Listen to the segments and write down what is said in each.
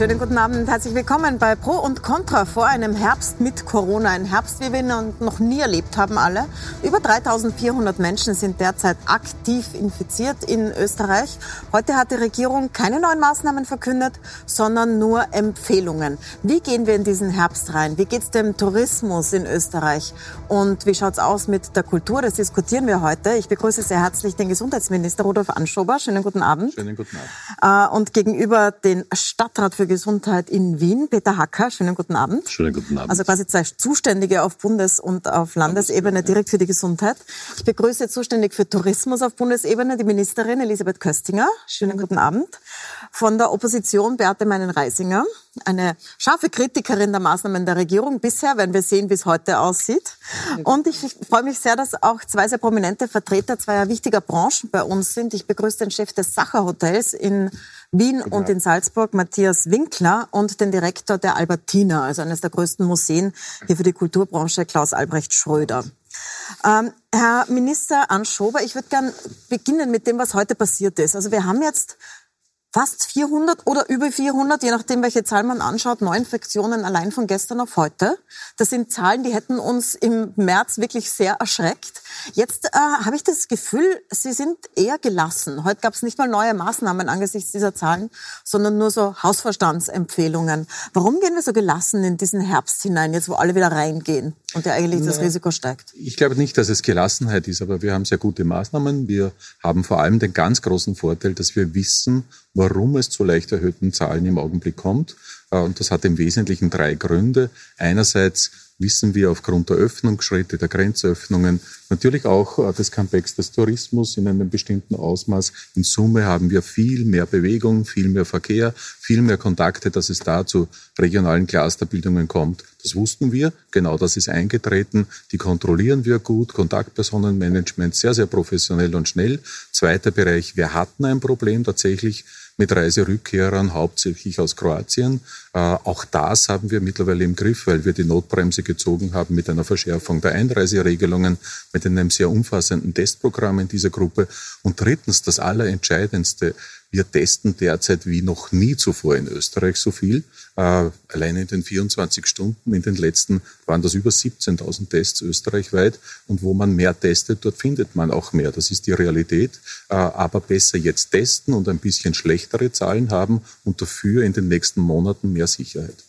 Schönen guten Abend, herzlich willkommen bei Pro und Contra vor einem Herbst mit Corona. Ein Herbst, wie wir ihn noch nie erlebt haben, alle. Über 3400 Menschen sind derzeit aktiv infiziert in Österreich. Heute hat die Regierung keine neuen Maßnahmen verkündet, sondern nur Empfehlungen. Wie gehen wir in diesen Herbst rein? Wie geht es dem Tourismus in Österreich? Und wie schaut es aus mit der Kultur? Das diskutieren wir heute. Ich begrüße sehr herzlich den Gesundheitsminister Rudolf Anschober. Schönen guten Abend. Schönen guten Abend. Äh, und gegenüber den Stadtrat Stadtrat für Gesundheit in Wien, Peter Hacker. Schönen guten Abend. Schönen guten Abend. Also quasi zwei Zuständige auf Bundes- und auf Landesebene direkt für die Gesundheit. Ich begrüße zuständig für Tourismus auf Bundesebene die Ministerin Elisabeth Köstinger. Schönen guten Abend. Von der Opposition Beate Meinen-Reisinger, eine scharfe Kritikerin der Maßnahmen der Regierung bisher, wenn wir sehen, wie es heute aussieht. Und ich freue mich sehr, dass auch zwei sehr prominente Vertreter zweier wichtiger Branchen bei uns sind. Ich begrüße den Chef des Sacher Hotels in Wien und in Salzburg, Matthias Winkler, und den Direktor der Albertina, also eines der größten Museen hier für die Kulturbranche, Klaus Albrecht Schröder. Ähm, Herr Minister Anschober, ich würde gern beginnen mit dem, was heute passiert ist. Also wir haben jetzt fast 400 oder über 400, je nachdem, welche Zahl man anschaut, Neuinfektionen allein von gestern auf heute. Das sind Zahlen, die hätten uns im März wirklich sehr erschreckt. Jetzt äh, habe ich das Gefühl, Sie sind eher gelassen. Heute gab es nicht mal neue Maßnahmen angesichts dieser Zahlen, sondern nur so Hausverstandsempfehlungen. Warum gehen wir so gelassen in diesen Herbst hinein, jetzt wo alle wieder reingehen und ja eigentlich das Risiko steigt? Ich glaube nicht, dass es Gelassenheit ist, aber wir haben sehr gute Maßnahmen. Wir haben vor allem den ganz großen Vorteil, dass wir wissen, warum es zu leicht erhöhten Zahlen im Augenblick kommt. Äh, und das hat im Wesentlichen drei Gründe. Einerseits wissen wir aufgrund der Öffnungsschritte, der Grenzöffnungen, natürlich auch äh, des Comebacks des Tourismus in einem bestimmten Ausmaß. In Summe haben wir viel mehr Bewegung, viel mehr Verkehr, viel mehr Kontakte, dass es da zu regionalen Clusterbildungen kommt. Das wussten wir, genau das ist eingetreten. Die kontrollieren wir gut, Kontaktpersonenmanagement sehr, sehr professionell und schnell. Zweiter Bereich, wir hatten ein Problem tatsächlich mit Reiserückkehrern, hauptsächlich aus Kroatien. Äh, auch das haben wir mittlerweile im Griff, weil wir die Notbremse gezogen haben mit einer Verschärfung der Einreiseregelungen, mit einem sehr umfassenden Testprogramm in dieser Gruppe. Und drittens, das Allerentscheidendste, wir testen derzeit wie noch nie zuvor in Österreich so viel. Äh, allein in den 24 Stunden, in den letzten waren das über 17.000 Tests österreichweit. Und wo man mehr testet, dort findet man auch mehr. Das ist die Realität. Äh, aber besser jetzt testen und ein bisschen schlechtere Zahlen haben und dafür in den nächsten Monaten mehr Sicherheit.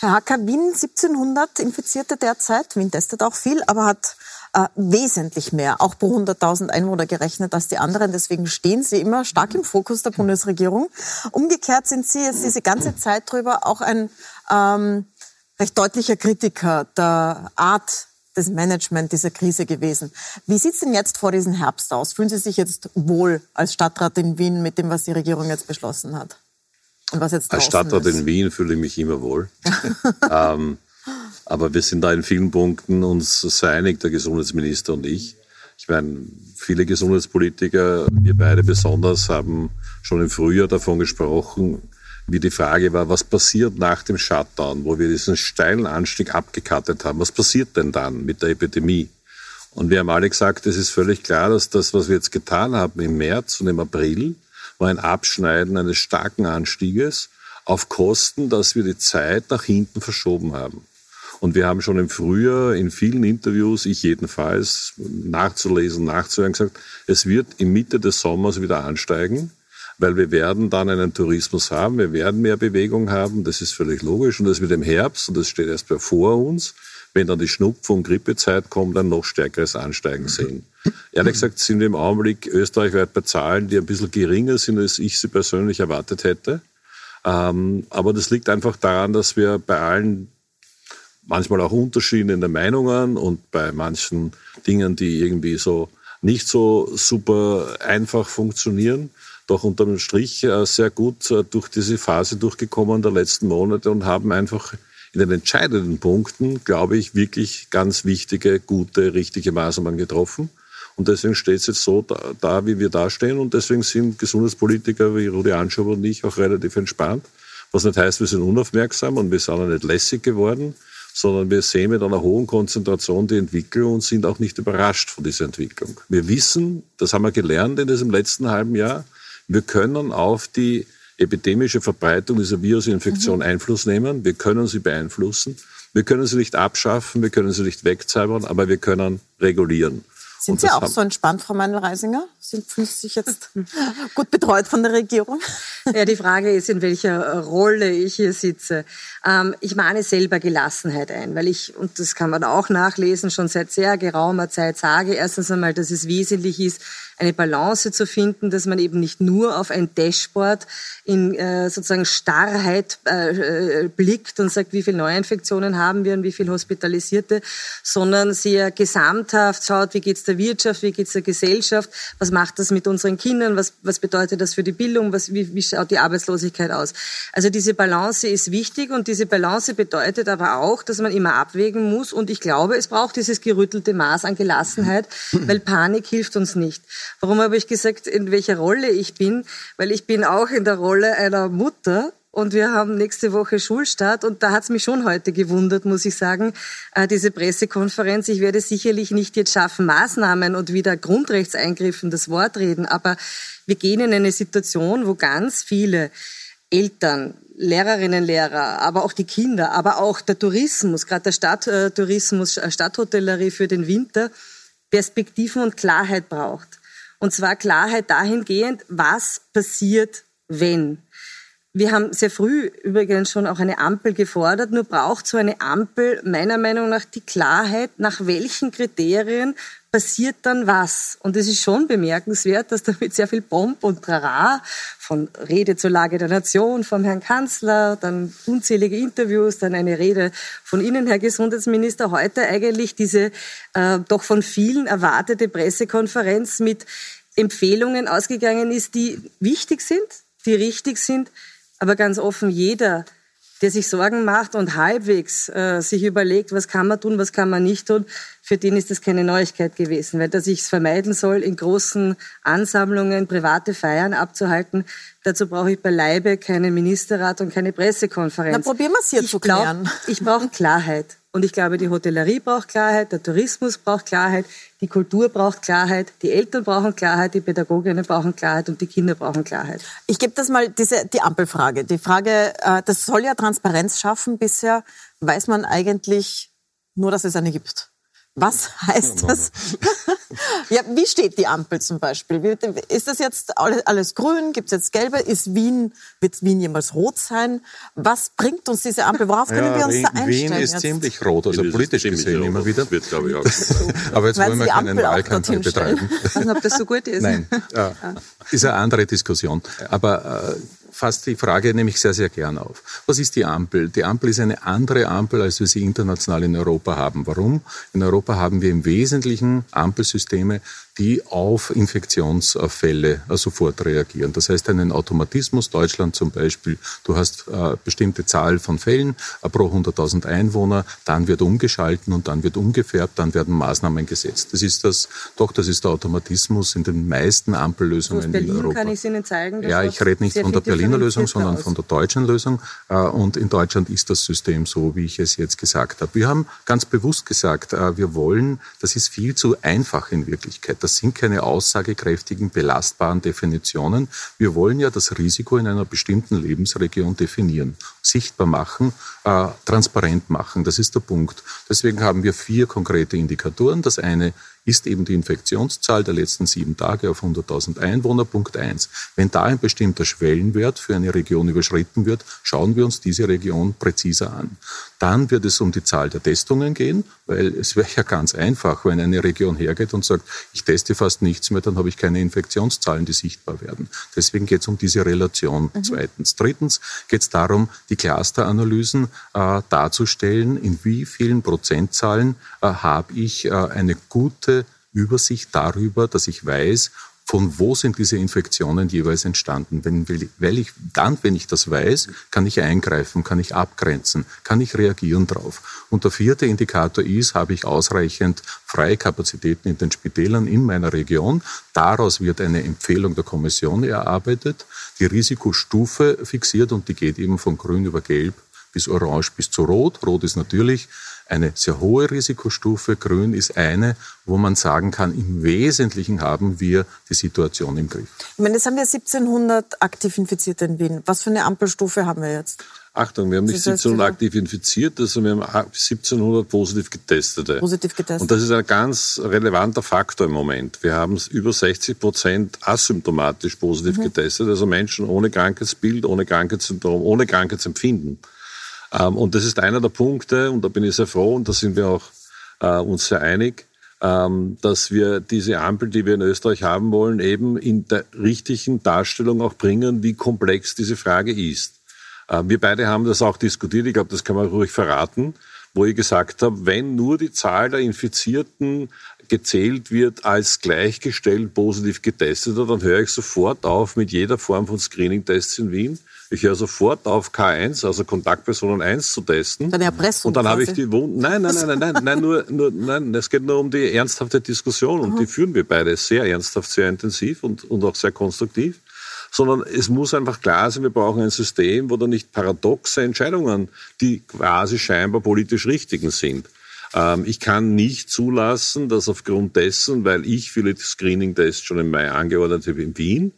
Herr Hacker, Wien 1700 Infizierte derzeit. Wien testet auch viel, aber hat äh, wesentlich mehr, auch pro 100.000 Einwohner gerechnet als die anderen. Deswegen stehen Sie immer stark im Fokus der Bundesregierung. Umgekehrt sind Sie jetzt diese ganze Zeit drüber auch ein ähm, recht deutlicher Kritiker der Art des Management dieser Krise gewesen. Wie sieht es denn jetzt vor diesem Herbst aus? Fühlen Sie sich jetzt wohl als Stadtrat in Wien mit dem, was die Regierung jetzt beschlossen hat? Und was jetzt als Stadtrat ist? in Wien fühle ich mich immer wohl. ähm, aber wir sind da in vielen Punkten uns sehr einig, der Gesundheitsminister und ich. Ich meine, viele Gesundheitspolitiker, wir beide besonders, haben schon im Frühjahr davon gesprochen, wie die Frage war, was passiert nach dem Shutdown, wo wir diesen steilen Anstieg abgekattet haben. Was passiert denn dann mit der Epidemie? Und wir haben alle gesagt, es ist völlig klar, dass das, was wir jetzt getan haben im März und im April, war ein Abschneiden eines starken Anstieges auf Kosten, dass wir die Zeit nach hinten verschoben haben. Und wir haben schon im Frühjahr in vielen Interviews, ich jedenfalls, nachzulesen, nachzuhören, gesagt, es wird in Mitte des Sommers wieder ansteigen, weil wir werden dann einen Tourismus haben, wir werden mehr Bewegung haben, das ist völlig logisch. Und das wird im Herbst, und das steht erst bevor uns, wenn dann die Schnupf- und Grippezeit kommt, ein noch stärkeres Ansteigen sehen. Ehrlich gesagt sind wir im Augenblick österreichweit bei Zahlen, die ein bisschen geringer sind, als ich sie persönlich erwartet hätte. Ähm, aber das liegt einfach daran, dass wir bei allen manchmal auch Unterschiede in den Meinungen und bei manchen Dingen, die irgendwie so nicht so super einfach funktionieren, doch unterm Strich äh, sehr gut äh, durch diese Phase durchgekommen der letzten Monate und haben einfach in den entscheidenden Punkten, glaube ich, wirklich ganz wichtige, gute, richtige Maßnahmen getroffen. Und deswegen steht es jetzt so da, da, wie wir da stehen. Und deswegen sind Gesundheitspolitiker wie Rudi Anschober und ich auch relativ entspannt. Was nicht heißt, wir sind unaufmerksam und wir sind auch nicht lässig geworden sondern wir sehen mit einer hohen Konzentration die Entwicklung und sind auch nicht überrascht von dieser Entwicklung. Wir wissen, das haben wir gelernt in diesem letzten halben Jahr, wir können auf die epidemische Verbreitung dieser Virusinfektion mhm. Einfluss nehmen. Wir können sie beeinflussen. Wir können sie nicht abschaffen, wir können sie nicht wegzaubern, aber wir können regulieren. Sind Sie auch so entspannt, Frau Meinl-Reisinger? Sind fühlen Sie sich jetzt gut betreut von der Regierung? Ja, die Frage ist, in welcher Rolle ich hier sitze. Ähm, ich mahne selber Gelassenheit ein, weil ich, und das kann man auch nachlesen, schon seit sehr geraumer Zeit sage, erstens einmal, dass es wesentlich ist, eine Balance zu finden, dass man eben nicht nur auf ein Dashboard in äh, sozusagen Starrheit äh, äh, blickt und sagt, wie viele Neuinfektionen haben wir und wie viele Hospitalisierte, sondern sehr gesamthaft schaut, wie geht's der Wirtschaft, wie geht's der Gesellschaft, was macht das mit unseren Kindern, was, was bedeutet das für die Bildung, was, wie, wie schaut die Arbeitslosigkeit aus. Also diese Balance ist wichtig und diese Balance bedeutet aber auch, dass man immer abwägen muss und ich glaube, es braucht dieses gerüttelte Maß an Gelassenheit, weil Panik hilft uns nicht. Warum habe ich gesagt, in welcher Rolle ich bin? Weil ich bin auch in der Rolle einer Mutter und wir haben nächste Woche Schulstart und da hat es mich schon heute gewundert, muss ich sagen, äh, diese Pressekonferenz. Ich werde sicherlich nicht jetzt schaffen, Maßnahmen und wieder Grundrechtseingriffen das Wort reden, aber wir gehen in eine Situation, wo ganz viele Eltern, Lehrerinnen, Lehrer, aber auch die Kinder, aber auch der Tourismus, gerade der Stadttourismus, äh, Stadthotellerie für den Winter, Perspektiven und Klarheit braucht. Und zwar Klarheit dahingehend, was passiert, wenn. Wir haben sehr früh übrigens schon auch eine Ampel gefordert, nur braucht so eine Ampel meiner Meinung nach die Klarheit, nach welchen Kriterien passiert dann was. Und es ist schon bemerkenswert, dass damit sehr viel Pomp und Trara von Rede zur Lage der Nation vom Herrn Kanzler, dann unzählige Interviews, dann eine Rede von Ihnen, Herr Gesundheitsminister, heute eigentlich diese äh, doch von vielen erwartete Pressekonferenz mit Empfehlungen ausgegangen ist, die wichtig sind, die richtig sind, aber ganz offen jeder, der sich Sorgen macht und halbwegs äh, sich überlegt, was kann man tun, was kann man nicht tun, für den ist das keine Neuigkeit gewesen, weil dass ich es vermeiden soll, in großen Ansammlungen private Feiern abzuhalten, dazu brauche ich beileibe keinen Ministerrat und keine Pressekonferenz. Na, probieren wir es hier ich zu klären. Glaub, ich brauche Klarheit. Und ich glaube, die Hotellerie braucht Klarheit, der Tourismus braucht Klarheit, die Kultur braucht Klarheit, die Eltern brauchen Klarheit, die Pädagoginnen brauchen Klarheit und die Kinder brauchen Klarheit. Ich gebe das mal diese die Ampelfrage. Die Frage, äh, das soll ja Transparenz schaffen. Bisher weiß man eigentlich nur, dass es eine gibt. Was heißt das? ja, wie steht die Ampel zum Beispiel? Ist das jetzt alles grün? Gibt es jetzt gelbe? Ist Wien, wird Wien jemals rot sein? Was bringt uns diese Ampel? Worauf können ja, wir uns Wien, da einstellen? Wien ist jetzt? ziemlich rot, also politisch gesehen immer wieder. Wird, glaube ich, auch. Aber jetzt Weil wollen wir keinen Wahlkampf betreiben. Ich weiß nicht, ob das so gut ist. Nein, äh, ist eine andere Diskussion. Aber äh, fasst die Frage nämlich sehr, sehr gern auf. Was ist die Ampel? Die Ampel ist eine andere Ampel, als wir sie international in Europa haben. Warum? In Europa haben wir im Wesentlichen Ampelsysteme, die auf Infektionsfälle äh, sofort reagieren. Das heißt, einen Automatismus, Deutschland zum Beispiel, du hast äh, bestimmte Zahl von Fällen äh, pro 100.000 Einwohner, dann wird umgeschalten und dann wird umgefärbt, dann werden Maßnahmen gesetzt. Das ist das, doch, das ist der Automatismus in den meisten Ampellösungen in Europa. kann ich Ihnen zeigen. Ja, ich rede nicht von der Berliner Lösung, sondern aus. von der deutschen Lösung. Äh, und in Deutschland ist das System so, wie ich es jetzt gesagt habe. Wir haben ganz bewusst gesagt, wir wollen, das ist viel zu einfach in Wirklichkeit das sind keine aussagekräftigen, belastbaren Definitionen. Wir wollen ja das Risiko in einer bestimmten Lebensregion definieren, sichtbar machen, äh, transparent machen. Das ist der Punkt. Deswegen haben wir vier konkrete Indikatoren. Das eine ist eben die Infektionszahl der letzten sieben Tage auf 100.000 Einwohner. Punkt eins. Wenn da ein bestimmter Schwellenwert für eine Region überschritten wird, schauen wir uns diese Region präziser an. Dann wird es um die Zahl der Testungen gehen, weil es wäre ja ganz einfach, wenn eine Region hergeht und sagt, ich teste fast nichts mehr, dann habe ich keine Infektionszahlen, die sichtbar werden. Deswegen geht es um diese Relation. Mhm. Zweitens. Drittens geht es darum, die Clusteranalysen äh, darzustellen, in wie vielen Prozentzahlen äh, habe ich äh, eine gute Übersicht darüber, dass ich weiß, von wo sind diese Infektionen jeweils entstanden. Wenn, weil ich, dann, wenn ich das weiß, kann ich eingreifen, kann ich abgrenzen, kann ich reagieren drauf. Und der vierte Indikator ist, habe ich ausreichend freie Kapazitäten in den Spitälern in meiner Region. Daraus wird eine Empfehlung der Kommission erarbeitet, die Risikostufe fixiert und die geht eben von grün über gelb bis orange bis zu rot. Rot ist natürlich eine sehr hohe Risikostufe. Grün ist eine, wo man sagen kann, im Wesentlichen haben wir die Situation im Griff. Ich meine, jetzt haben wir 1700 aktiv Infizierte in Wien. Was für eine Ampelstufe haben wir jetzt? Achtung, wir haben nicht 1700 aktiv infiziert, sondern wir haben 1700 positiv Getestete. Positiv getestet. Und das ist ein ganz relevanter Faktor im Moment. Wir haben über 60 Prozent asymptomatisch positiv mhm. getestet, also Menschen ohne Krankheitsbild, ohne Krankheitssyndrom, ohne Krankheitsempfinden. Ähm, und das ist einer der Punkte, und da bin ich sehr froh, und da sind wir auch äh, uns sehr einig, ähm, dass wir diese Ampel, die wir in Österreich haben wollen, eben in der richtigen Darstellung auch bringen, wie komplex diese Frage ist. Äh, wir beide haben das auch diskutiert, ich glaube, das kann man ruhig verraten, wo ich gesagt habe, wenn nur die Zahl der Infizierten gezählt wird als gleichgestellt positiv getesteter, dann höre ich sofort auf mit jeder Form von Screening-Tests in Wien. Ich höre sofort auf K1, also Kontaktpersonen 1 zu testen. Eine Erpressung. Und dann habe ich die Wunden. Nein, nein, nein, nein, nein, nein, nur, nur, nein, es geht nur um die ernsthafte Diskussion und Aha. die führen wir beide sehr ernsthaft, sehr intensiv und, und auch sehr konstruktiv sondern es muss einfach klar sein, wir brauchen ein System, wo da nicht paradoxe Entscheidungen, die quasi scheinbar politisch richtigen sind. Ähm, ich kann nicht zulassen, dass aufgrund dessen, weil ich viele Screening-Tests schon im Mai angeordnet habe in Wien,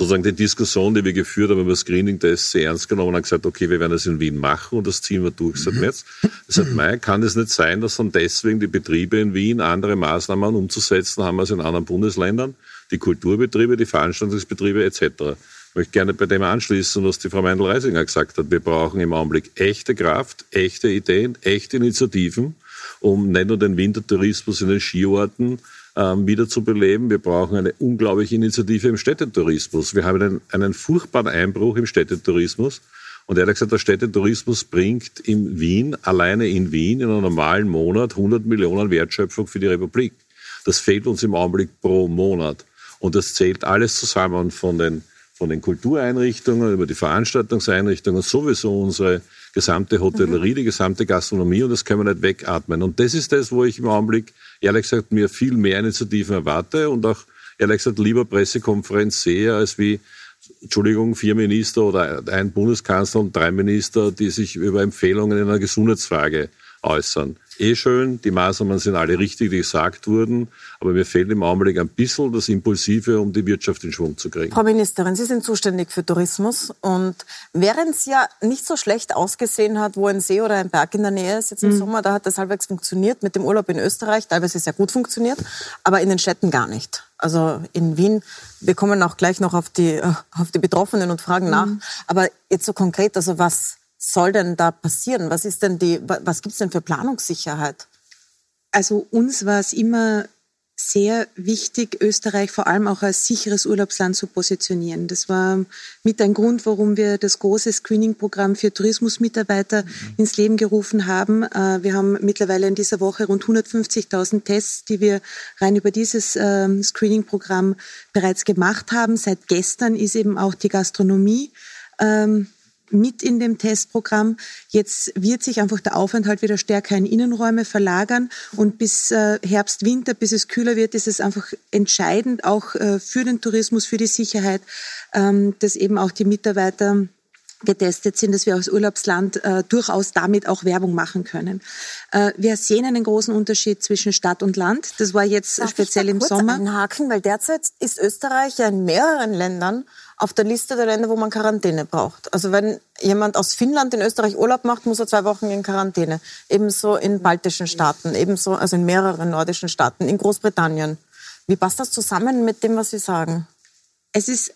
sozusagen die Diskussion, die wir geführt haben über Screening-Tests, sehr ernst genommen und gesagt, okay, wir werden das in Wien machen und das ziehen wir durch seit mhm. März. Seit Mai kann es nicht sein, dass dann deswegen die Betriebe in Wien andere Maßnahmen umzusetzen haben als in anderen Bundesländern die Kulturbetriebe, die Veranstaltungsbetriebe etc. Ich möchte gerne bei dem anschließen, was die Frau Meindl-Reisinger gesagt hat. Wir brauchen im Augenblick echte Kraft, echte Ideen, echte Initiativen, um nicht nur den Wintertourismus in den Skiorten ähm, wieder zu beleben. Wir brauchen eine unglaubliche Initiative im Städtetourismus. Wir haben einen, einen furchtbaren Einbruch im Städtetourismus. Und ehrlich gesagt, der Städtetourismus bringt in Wien, alleine in Wien, in einem normalen Monat 100 Millionen Wertschöpfung für die Republik. Das fehlt uns im Augenblick pro Monat. Und das zählt alles zusammen von den, von den Kultureinrichtungen über die Veranstaltungseinrichtungen, sowieso unsere gesamte Hotellerie, mhm. die gesamte Gastronomie und das können wir nicht wegatmen. Und das ist das, wo ich im Augenblick, ehrlich gesagt, mir viel mehr Initiativen erwarte und auch, ehrlich gesagt, lieber Pressekonferenz sehe, als wie, Entschuldigung, vier Minister oder ein Bundeskanzler und drei Minister, die sich über Empfehlungen in einer Gesundheitsfrage äußern eh schön, die Maßnahmen sind alle richtig, die gesagt wurden, aber mir fehlt im Augenblick ein bisschen das Impulsive, um die Wirtschaft in Schwung zu kriegen. Frau Ministerin, Sie sind zuständig für Tourismus und während es ja nicht so schlecht ausgesehen hat, wo ein See oder ein Berg in der Nähe ist jetzt im mhm. Sommer, da hat das halbwegs funktioniert mit dem Urlaub in Österreich, teilweise sehr gut funktioniert, aber in den Städten gar nicht. Also in Wien, wir kommen auch gleich noch auf die, auf die Betroffenen und fragen mhm. nach, aber jetzt so konkret, also was soll denn da passieren? Was ist denn die, was gibt's denn für Planungssicherheit? Also uns war es immer sehr wichtig, Österreich vor allem auch als sicheres Urlaubsland zu positionieren. Das war mit ein Grund, warum wir das große Screening-Programm für Tourismusmitarbeiter mhm. ins Leben gerufen haben. Äh, wir haben mittlerweile in dieser Woche rund 150.000 Tests, die wir rein über dieses ähm, Screening-Programm bereits gemacht haben. Seit gestern ist eben auch die Gastronomie ähm, mit in dem Testprogramm. Jetzt wird sich einfach der Aufenthalt wieder stärker in Innenräume verlagern und bis äh, Herbst, Winter, bis es kühler wird, ist es einfach entscheidend auch äh, für den Tourismus, für die Sicherheit, ähm, dass eben auch die Mitarbeiter getestet sind, dass wir als Urlaubsland äh, durchaus damit auch Werbung machen können. Äh, wir sehen einen großen Unterschied zwischen Stadt und Land. Das war jetzt Darf speziell ich da im kurz Sommer. Einhaken, weil derzeit ist Österreich ja in mehreren Ländern auf der Liste der Länder, wo man Quarantäne braucht. Also wenn jemand aus Finnland in Österreich Urlaub macht, muss er zwei Wochen in Quarantäne. Ebenso in baltischen Staaten, ebenso also in mehreren nordischen Staaten, in Großbritannien. Wie passt das zusammen mit dem, was Sie sagen? Es ist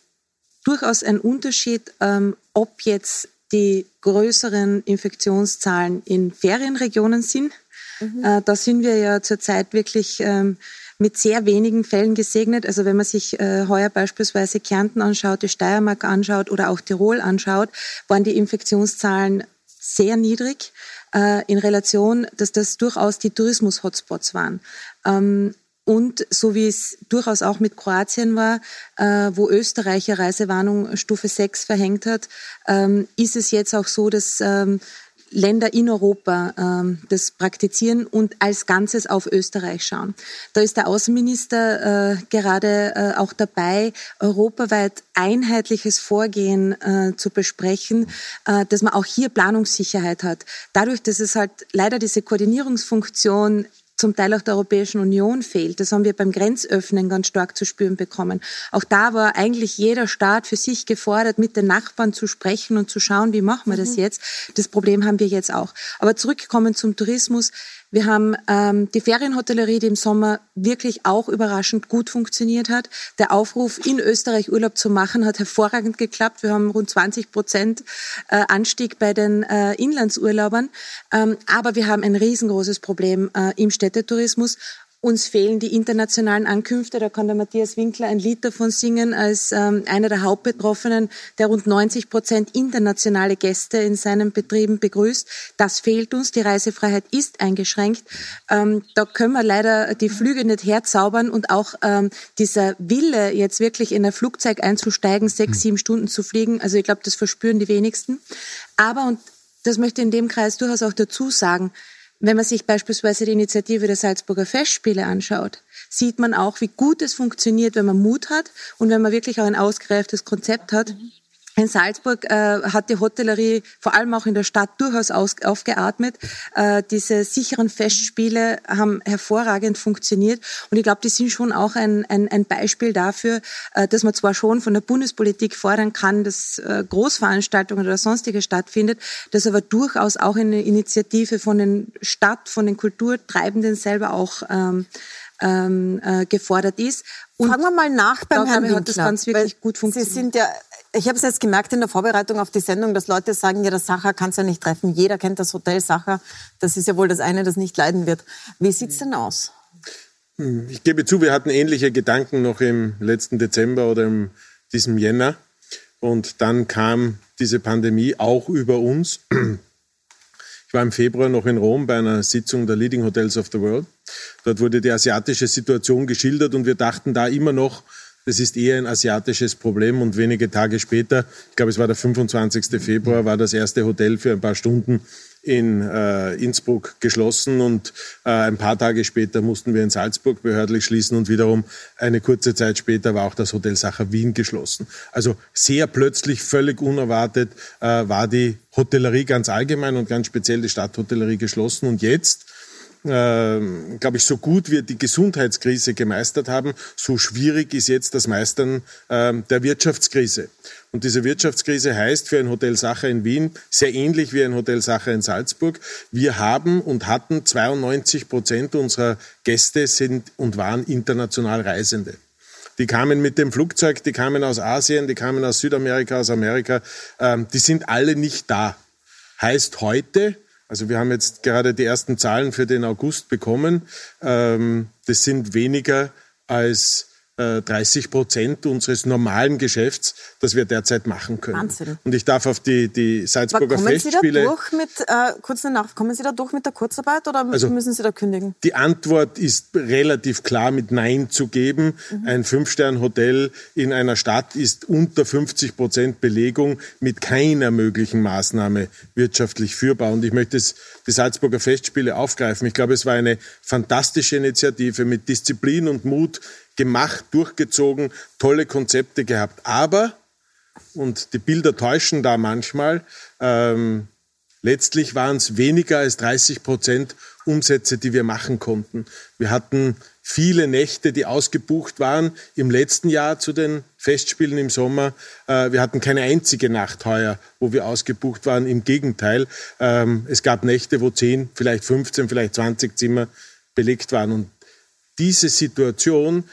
durchaus ein Unterschied, ähm, ob jetzt die größeren Infektionszahlen in Ferienregionen sind. Mhm. Äh, da sind wir ja zurzeit wirklich ähm, mit sehr wenigen Fällen gesegnet. Also wenn man sich äh, heuer beispielsweise Kärnten anschaut, die Steiermark anschaut oder auch Tirol anschaut, waren die Infektionszahlen sehr niedrig äh, in Relation, dass das durchaus die Tourismus-Hotspots waren. Ähm, und so wie es durchaus auch mit Kroatien war, äh, wo Österreich ja Reisewarnung Stufe 6 verhängt hat, ähm, ist es jetzt auch so, dass ähm, Länder in Europa ähm, das praktizieren und als Ganzes auf Österreich schauen. Da ist der Außenminister äh, gerade äh, auch dabei, europaweit einheitliches Vorgehen äh, zu besprechen, äh, dass man auch hier Planungssicherheit hat. Dadurch, dass es halt leider diese Koordinierungsfunktion zum Teil auch der Europäischen Union fehlt. Das haben wir beim Grenzöffnen ganz stark zu spüren bekommen. Auch da war eigentlich jeder Staat für sich gefordert, mit den Nachbarn zu sprechen und zu schauen, wie machen wir das mhm. jetzt. Das Problem haben wir jetzt auch. Aber zurückkommen zum Tourismus. Wir haben ähm, die Ferienhotellerie, die im Sommer wirklich auch überraschend gut funktioniert hat. Der Aufruf, in Österreich Urlaub zu machen, hat hervorragend geklappt. Wir haben rund 20 Prozent äh, Anstieg bei den äh, Inlandsurlaubern. Ähm, aber wir haben ein riesengroßes Problem äh, im Städtetourismus. Uns fehlen die internationalen Ankünfte. Da kann der Matthias Winkler ein Lied davon singen als ähm, einer der Hauptbetroffenen, der rund 90 Prozent internationale Gäste in seinen Betrieben begrüßt. Das fehlt uns. Die Reisefreiheit ist eingeschränkt. Ähm, da können wir leider die Flüge nicht herzaubern und auch ähm, dieser Wille, jetzt wirklich in ein Flugzeug einzusteigen, sechs, sieben Stunden zu fliegen. Also ich glaube, das verspüren die wenigsten. Aber, und das möchte ich in dem Kreis durchaus auch dazu sagen, wenn man sich beispielsweise die Initiative der Salzburger Festspiele anschaut, sieht man auch, wie gut es funktioniert, wenn man Mut hat und wenn man wirklich auch ein ausgereiftes Konzept hat. In Salzburg äh, hat die Hotellerie vor allem auch in der Stadt durchaus aus, aufgeatmet. Äh, diese sicheren Festspiele haben hervorragend funktioniert und ich glaube, die sind schon auch ein, ein, ein Beispiel dafür, äh, dass man zwar schon von der Bundespolitik fordern kann, dass äh, Großveranstaltungen oder sonstige stattfindet, dass aber durchaus auch eine Initiative von den Stadt, von den Kulturtreibenden selber auch ähm, ähm, äh, gefordert ist. Und Fragen wir mal nach beim Herrn Winkler. hat das ganz wirklich gut funktioniert. Sie sind ja ich habe es jetzt gemerkt in der Vorbereitung auf die Sendung, dass Leute sagen, ja, das Sacher kann es ja nicht treffen. Jeder kennt das Hotel Sacher. Das ist ja wohl das eine, das nicht leiden wird. Wie sieht's denn aus? Ich gebe zu, wir hatten ähnliche Gedanken noch im letzten Dezember oder in diesem Jänner. Und dann kam diese Pandemie auch über uns. Ich war im Februar noch in Rom bei einer Sitzung der Leading Hotels of the World. Dort wurde die asiatische Situation geschildert und wir dachten da immer noch, das ist eher ein asiatisches Problem und wenige Tage später, ich glaube es war der 25. Februar, war das erste Hotel für ein paar Stunden in äh, Innsbruck geschlossen und äh, ein paar Tage später mussten wir in Salzburg behördlich schließen und wiederum eine kurze Zeit später war auch das Hotel Sacher Wien geschlossen. Also sehr plötzlich, völlig unerwartet äh, war die Hotellerie ganz allgemein und ganz speziell die Stadthotellerie geschlossen und jetzt äh, glaube ich, so gut wir die Gesundheitskrise gemeistert haben, so schwierig ist jetzt das Meistern äh, der Wirtschaftskrise. Und diese Wirtschaftskrise heißt für ein Hotel Sacher in Wien sehr ähnlich wie ein Hotel Sacher in Salzburg. Wir haben und hatten 92 Prozent unserer Gäste sind und waren international Reisende. Die kamen mit dem Flugzeug, die kamen aus Asien, die kamen aus Südamerika, aus Amerika. Ähm, die sind alle nicht da. Heißt heute, also wir haben jetzt gerade die ersten Zahlen für den August bekommen. Ähm, das sind weniger als 30 äh, Prozent unseres normalen Geschäfts, das wir derzeit machen können. Wahnsinn. Und ich darf auf die, die Salzburger kommen Festspiele... Sie da durch mit, äh, kurz nach, kommen Sie da durch mit der Kurzarbeit oder also, müssen Sie da kündigen? Die Antwort ist relativ klar mit Nein zu geben. Mhm. Ein Fünf-Stern-Hotel in einer Stadt ist unter 50 Prozent Belegung mit keiner möglichen Maßnahme wirtschaftlich führbar. Und ich möchte es, die Salzburger Festspiele aufgreifen. Ich glaube, es war eine fantastische Initiative mit Disziplin und Mut gemacht, durchgezogen, tolle Konzepte gehabt. Aber, und die Bilder täuschen da manchmal, ähm, letztlich waren es weniger als 30 Prozent Umsätze, die wir machen konnten. Wir hatten viele Nächte, die ausgebucht waren im letzten Jahr zu den Festspielen im Sommer. Äh, wir hatten keine einzige Nacht heuer, wo wir ausgebucht waren. Im Gegenteil, ähm, es gab Nächte, wo 10, vielleicht 15, vielleicht 20 Zimmer belegt waren. Und diese Situation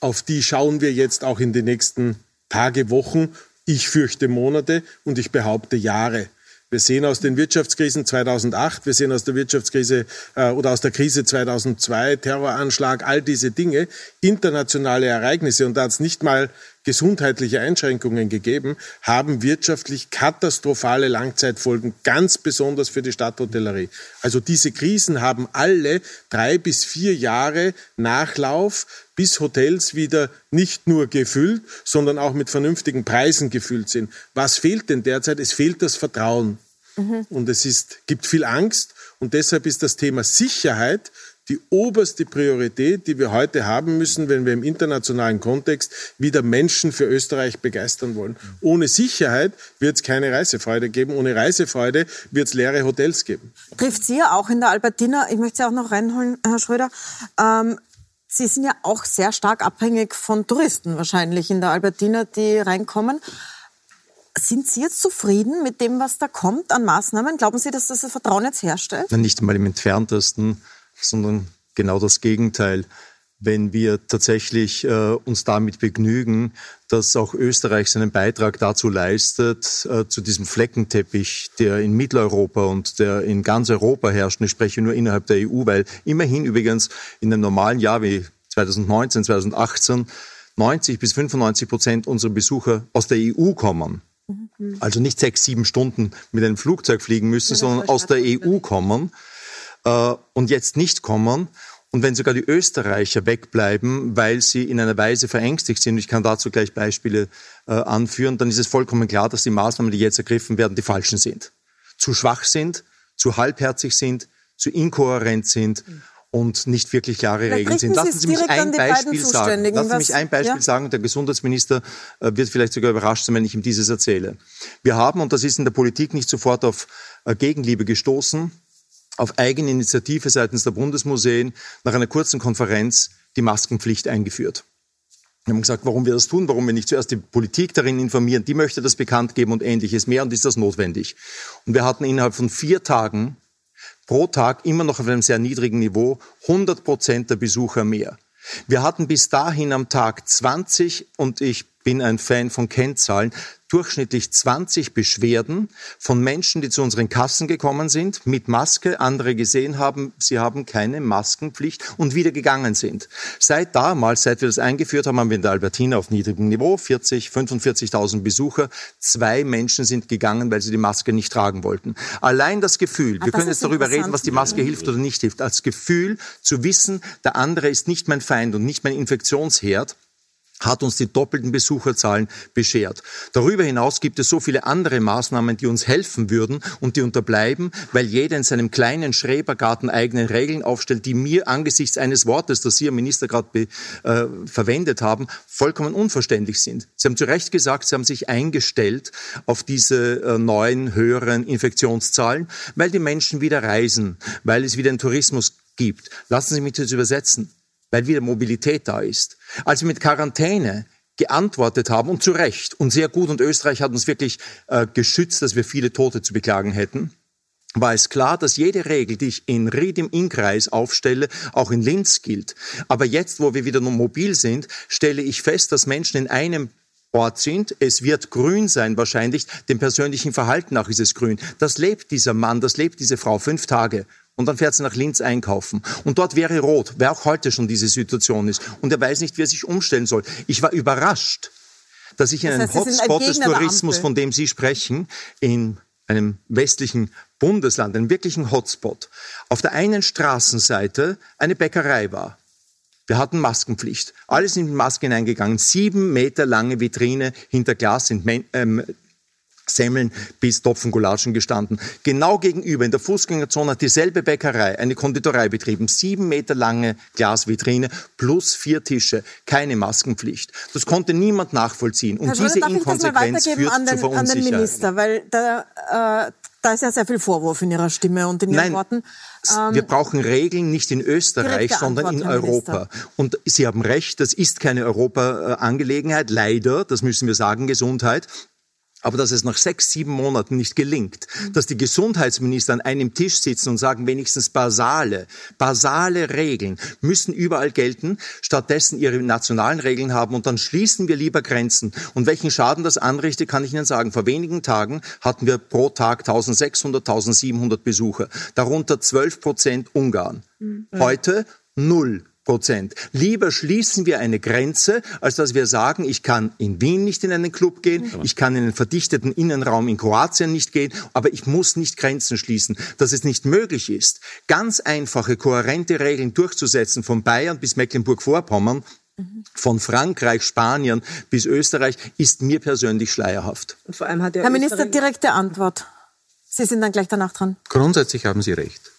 auf die schauen wir jetzt auch in den nächsten Tage, Wochen. Ich fürchte Monate und ich behaupte Jahre. Wir sehen aus den Wirtschaftskrisen 2008, wir sehen aus der Wirtschaftskrise äh, oder aus der Krise 2002, Terroranschlag, all diese Dinge, internationale Ereignisse und da hat es nicht mal gesundheitliche Einschränkungen gegeben, haben wirtschaftlich katastrophale Langzeitfolgen, ganz besonders für die Stadthotellerie. Also diese Krisen haben alle drei bis vier Jahre Nachlauf, bis Hotels wieder nicht nur gefüllt, sondern auch mit vernünftigen Preisen gefüllt sind. Was fehlt denn derzeit? Es fehlt das Vertrauen. Mhm. Und es ist, gibt viel Angst. Und deshalb ist das Thema Sicherheit die oberste Priorität, die wir heute haben müssen, wenn wir im internationalen Kontext wieder Menschen für Österreich begeistern wollen. Ohne Sicherheit wird es keine Reisefreude geben. Ohne Reisefreude wird es leere Hotels geben. Trifft Sie ja auch in der Albertina. Ich möchte Sie auch noch reinholen, Herr Schröder. Ähm, Sie sind ja auch sehr stark abhängig von Touristen wahrscheinlich in der Albertina, die reinkommen. Sind Sie jetzt zufrieden mit dem, was da kommt an Maßnahmen? Glauben Sie, dass das Vertrauen jetzt herstellt? Nicht einmal im entferntesten sondern genau das Gegenteil. Wenn wir tatsächlich äh, uns damit begnügen, dass auch Österreich seinen Beitrag dazu leistet, äh, zu diesem Fleckenteppich, der in Mitteleuropa und der in ganz Europa herrscht, und ich spreche nur innerhalb der EU, weil immerhin übrigens in einem normalen Jahr wie 2019, 2018 90 bis 95 Prozent unserer Besucher aus der EU kommen. Mhm. Also nicht sechs, sieben Stunden mit einem Flugzeug fliegen müssen, sondern aus der EU kommen äh, und jetzt nicht kommen. Und wenn sogar die Österreicher wegbleiben, weil sie in einer Weise verängstigt sind, ich kann dazu gleich Beispiele äh, anführen, dann ist es vollkommen klar, dass die Maßnahmen, die jetzt ergriffen werden, die falschen sind. Zu schwach sind, zu halbherzig sind, zu inkohärent sind und nicht wirklich klare Regeln sind. Lassen Sie mich ein Beispiel sagen. Lassen Sie mich ein Beispiel ja? sagen. Der Gesundheitsminister äh, wird vielleicht sogar überrascht sein, wenn ich ihm dieses erzähle. Wir haben, und das ist in der Politik nicht sofort auf äh, Gegenliebe gestoßen, auf eigene Initiative seitens der Bundesmuseen nach einer kurzen Konferenz die Maskenpflicht eingeführt. Wir haben gesagt, warum wir das tun, warum wir nicht zuerst die Politik darin informieren, die möchte das bekannt geben und ähnliches mehr und ist das notwendig. Und wir hatten innerhalb von vier Tagen pro Tag immer noch auf einem sehr niedrigen Niveau 100 Prozent der Besucher mehr. Wir hatten bis dahin am Tag 20 und ich bin ein Fan von Kennzahlen, durchschnittlich 20 Beschwerden von Menschen, die zu unseren Kassen gekommen sind, mit Maske, andere gesehen haben, sie haben keine Maskenpflicht und wieder gegangen sind. Seit damals, seit wir das eingeführt haben, haben wir in der Albertina auf niedrigem Niveau 40, 45.000 Besucher. Zwei Menschen sind gegangen, weil sie die Maske nicht tragen wollten. Allein das Gefühl, ah, wir können jetzt darüber reden, was die Maske hilft oder nicht hilft, als Gefühl zu wissen, der andere ist nicht mein Feind und nicht mein Infektionsherd, hat uns die doppelten Besucherzahlen beschert. Darüber hinaus gibt es so viele andere Maßnahmen, die uns helfen würden und die unterbleiben, weil jeder in seinem kleinen Schrebergarten eigene Regeln aufstellt, die mir angesichts eines Wortes, das Sie, Herr Minister, gerade äh, verwendet haben, vollkommen unverständlich sind. Sie haben zu Recht gesagt, Sie haben sich eingestellt auf diese äh, neuen, höheren Infektionszahlen, weil die Menschen wieder reisen, weil es wieder einen Tourismus gibt. Lassen Sie mich das übersetzen weil wieder Mobilität da ist. Als wir mit Quarantäne geantwortet haben, und zu Recht, und sehr gut, und Österreich hat uns wirklich äh, geschützt, dass wir viele Tote zu beklagen hätten, war es klar, dass jede Regel, die ich in Ried im Innkreis aufstelle, auch in Linz gilt. Aber jetzt, wo wir wieder nur mobil sind, stelle ich fest, dass Menschen in einem Ort sind. Es wird grün sein wahrscheinlich. Dem persönlichen Verhalten nach ist es grün. Das lebt dieser Mann, das lebt diese Frau fünf Tage und dann fährt sie nach Linz einkaufen. Und dort wäre rot, wer auch heute schon diese Situation ist. Und er weiß nicht, wie er sich umstellen soll. Ich war überrascht, dass ich in das heißt, einem Hotspot des Tourismus, von dem Sie sprechen, in einem westlichen Bundesland, einem wirklichen Hotspot, auf der einen Straßenseite eine Bäckerei war. Wir hatten Maskenpflicht. Alle sind mit Masken hineingegangen. Sieben Meter lange Vitrine hinter Glas sind ähm, Semmeln bis Topfengulatschen gestanden. Genau gegenüber in der Fußgängerzone hat dieselbe Bäckerei eine Konditorei betrieben. Sieben Meter lange Glasvitrine plus vier Tische. Keine Maskenpflicht. Das konnte niemand nachvollziehen. Und Herr diese Inkonsequenz führt an den, zu Verunsicherheit. An den Minister, weil da, äh, da ist ja sehr viel Vorwurf in Ihrer Stimme und in Ihren Nein, Worten. Ähm, wir brauchen Regeln nicht in Österreich, sondern Antwort, in Europa. Und Sie haben recht, das ist keine Europa-Angelegenheit, leider, das müssen wir sagen, Gesundheit. Aber dass es nach sechs, sieben Monaten nicht gelingt, dass die Gesundheitsminister an einem Tisch sitzen und sagen, wenigstens basale, basale Regeln müssen überall gelten, stattdessen ihre nationalen Regeln haben und dann schließen wir lieber Grenzen. Und welchen Schaden das anrichtet, kann ich Ihnen sagen. Vor wenigen Tagen hatten wir pro Tag 1600, 1700 Besucher, darunter 12 Prozent Ungarn. Mhm. Heute null Prozent. Lieber schließen wir eine Grenze, als dass wir sagen, ich kann in Wien nicht in einen Club gehen, ich kann in einen verdichteten Innenraum in Kroatien nicht gehen, aber ich muss nicht Grenzen schließen. Dass es nicht möglich ist, ganz einfache, kohärente Regeln durchzusetzen, von Bayern bis Mecklenburg-Vorpommern, von Frankreich, Spanien bis Österreich, ist mir persönlich schleierhaft. Herr Minister, direkte Antwort. Sie sind dann gleich danach dran. Grundsätzlich haben Sie recht.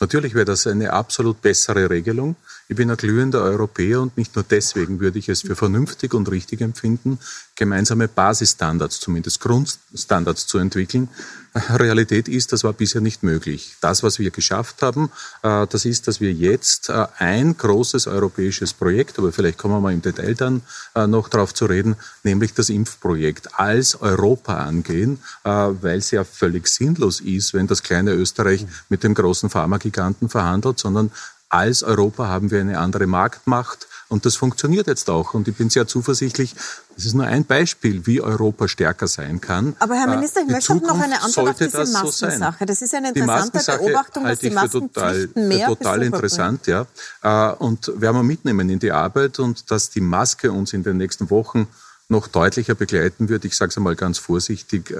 Natürlich wäre das eine absolut bessere Regelung. Ich bin ein glühender Europäer und nicht nur deswegen würde ich es für vernünftig und richtig empfinden, gemeinsame Basisstandards, zumindest Grundstandards zu entwickeln. Realität ist, das war bisher nicht möglich. Das, was wir geschafft haben, äh, das ist, dass wir jetzt äh, ein großes europäisches Projekt, aber vielleicht kommen wir mal im Detail dann äh, noch darauf zu reden, nämlich das Impfprojekt als Europa angehen, weil es ja völlig sinnlos ist, wenn das kleine Österreich mit dem großen Pharmagiganten verhandelt, sondern als Europa haben wir eine andere Marktmacht. Und das funktioniert jetzt auch. Und ich bin sehr zuversichtlich, das ist nur ein Beispiel, wie Europa stärker sein kann. Aber Herr Minister, ich möchte auch noch eine Antwort auf diese Maskensache. So das ist eine interessante Beobachtung, dass die Maskenpflichten mehr total interessant, ja. Äh, und werden wir mitnehmen in die Arbeit und dass die Maske uns in den nächsten Wochen noch deutlicher begleiten wird. Ich sage es einmal ganz vorsichtig.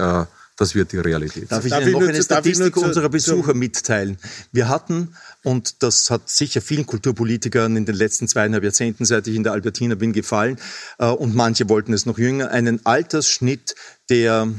Das wird die Realität. Darf ich Darf Ihnen noch eine Statistik unserer Besucher mitteilen? Wir hatten, und das hat sicher vielen Kulturpolitikern in den letzten zweieinhalb Jahrzehnten, seit ich in der Albertina bin, gefallen, äh, und manche wollten es noch jünger, einen Altersschnitt, der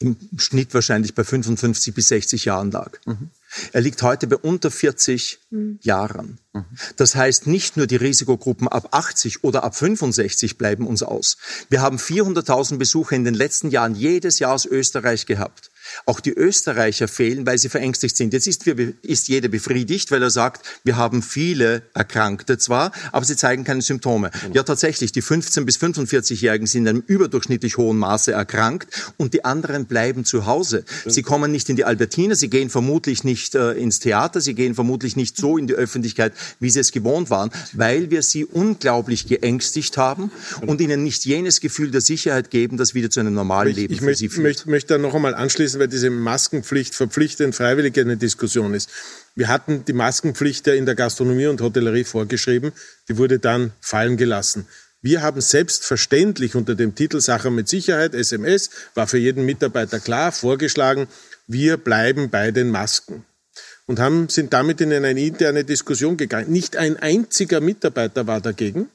im Schnitt wahrscheinlich bei 55 bis 60 Jahren lag. Mhm. Er liegt heute bei unter 40 mhm. Jahren. Mhm. Das heißt, nicht nur die Risikogruppen ab 80 oder ab 65 bleiben uns aus. Wir haben 400.000 Besucher in den letzten Jahren jedes Jahr aus Österreich gehabt. Auch die Österreicher fehlen, weil sie verängstigt sind. Jetzt ist, ist jeder befriedigt, weil er sagt, wir haben viele Erkrankte zwar, aber sie zeigen keine Symptome. Mhm. Ja, tatsächlich, die 15- bis 45-Jährigen sind in einem überdurchschnittlich hohen Maße erkrankt und die anderen bleiben zu Hause. Sie kommen nicht in die Albertine, sie gehen vermutlich nicht äh, ins Theater, sie gehen vermutlich nicht so in die Öffentlichkeit, wie sie es gewohnt waren, weil wir sie unglaublich geängstigt haben und ihnen nicht jenes Gefühl der Sicherheit geben, das wieder zu einem normalen ich, Leben ich für möchte, sie führt. Ich möchte, möchte da noch einmal anschließen, weil diese Maskenpflicht verpflichtend freiwillig eine Diskussion ist. Wir hatten die Maskenpflicht ja in der Gastronomie und Hotellerie vorgeschrieben, die wurde dann fallen gelassen. Wir haben selbstverständlich unter dem Titel Sache mit Sicherheit, SMS, war für jeden Mitarbeiter klar, vorgeschlagen, wir bleiben bei den Masken. Und haben, sind damit in eine interne Diskussion gegangen. Nicht ein einziger Mitarbeiter war dagegen.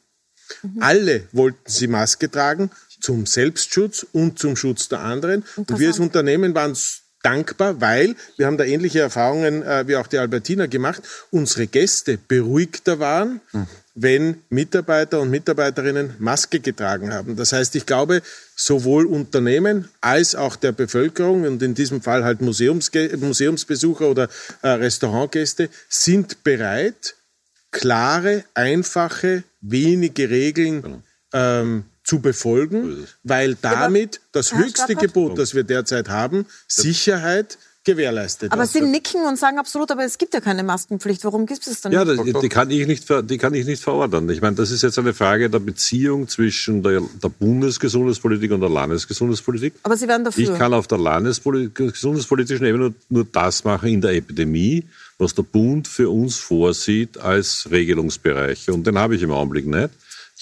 Mhm. Alle wollten sie Maske tragen zum Selbstschutz und zum Schutz der anderen. Und wir als Unternehmen waren dankbar, weil wir haben da ähnliche Erfahrungen äh, wie auch die Albertina gemacht. Unsere Gäste beruhigter waren, mhm. wenn Mitarbeiter und Mitarbeiterinnen Maske getragen haben. Das heißt, ich glaube, sowohl Unternehmen als auch der Bevölkerung und in diesem Fall halt Museumsge Museumsbesucher oder äh, Restaurantgäste sind bereit, klare, einfache, wenige Regeln genau. ähm, zu befolgen, weil damit das höchste Gebot, das wir derzeit haben, Sicherheit gewährleistet. Aber Sie nicken und sagen absolut, aber es gibt ja keine Maskenpflicht. Warum gibt es dann ja, nicht? Ja, die, kann ich nicht, die kann ich nicht verordnen. Ich meine, das ist jetzt eine Frage der Beziehung zwischen der, der Bundesgesundheitspolitik und der Landesgesundheitspolitik. Aber Sie werden dafür. Ich kann auf der Landesgesundheitspolitischen Ebene nur, nur das machen in der Epidemie, was der Bund für uns vorsieht als Regelungsbereiche. Und den habe ich im Augenblick nicht.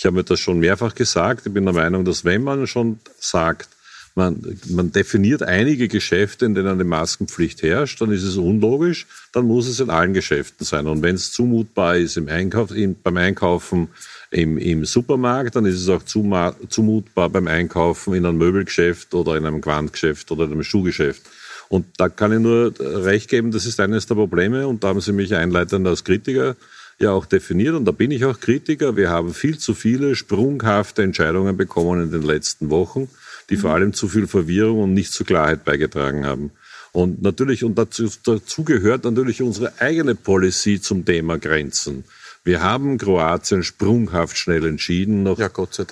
Ich habe mir das schon mehrfach gesagt. Ich bin der Meinung, dass wenn man schon sagt, man, man definiert einige Geschäfte, in denen eine Maskenpflicht herrscht, dann ist es unlogisch, dann muss es in allen Geschäften sein. Und wenn es zumutbar ist im Einkauf, im, beim Einkaufen im, im Supermarkt, dann ist es auch zumutbar beim Einkaufen in einem Möbelgeschäft oder in einem Quantgeschäft oder in einem Schuhgeschäft. Und da kann ich nur recht geben, das ist eines der Probleme und da haben Sie mich einleitend als Kritiker ja auch definiert und da bin ich auch Kritiker. Wir haben viel zu viele sprunghafte Entscheidungen bekommen in den letzten Wochen, die mhm. vor allem zu viel Verwirrung und nicht zur Klarheit beigetragen haben. Und natürlich, und dazu, dazu gehört natürlich unsere eigene Policy zum Thema Grenzen. Wir haben Kroatien sprunghaft schnell entschieden, noch ja,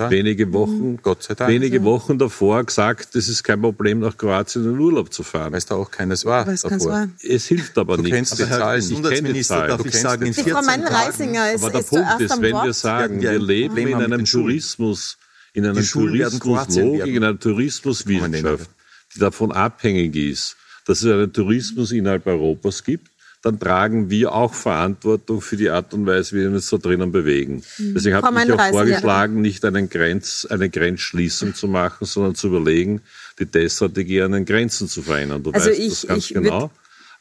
wenige Wochen, mhm. wenige Wochen davor gesagt, es ist kein Problem, nach Kroatien in Urlaub zu fahren. Weil es da auch keines war davor. War. Es hilft aber du nichts. Kennst die Zahlen. Ich kenne die Zahlen. Darf ich sagen, in 14 Frau Reisinger ist, aber der ist Punkt ist, wenn wir sagen, wir leben in einem Tourismus, in einer Tourismuslogik, in einer Tourismuswirtschaft, die davon abhängig ist, dass es einen Tourismus innerhalb Europas gibt, dann tragen wir auch Verantwortung für die Art und Weise, wie wir uns da drinnen bewegen. Mhm. Deswegen habe ich auch vorgeschlagen, nicht einen Grenz, eine Grenzschließung zu machen, sondern zu überlegen, die Teststrategie an den Grenzen zu verändern. Du also weißt ich, das ganz genau.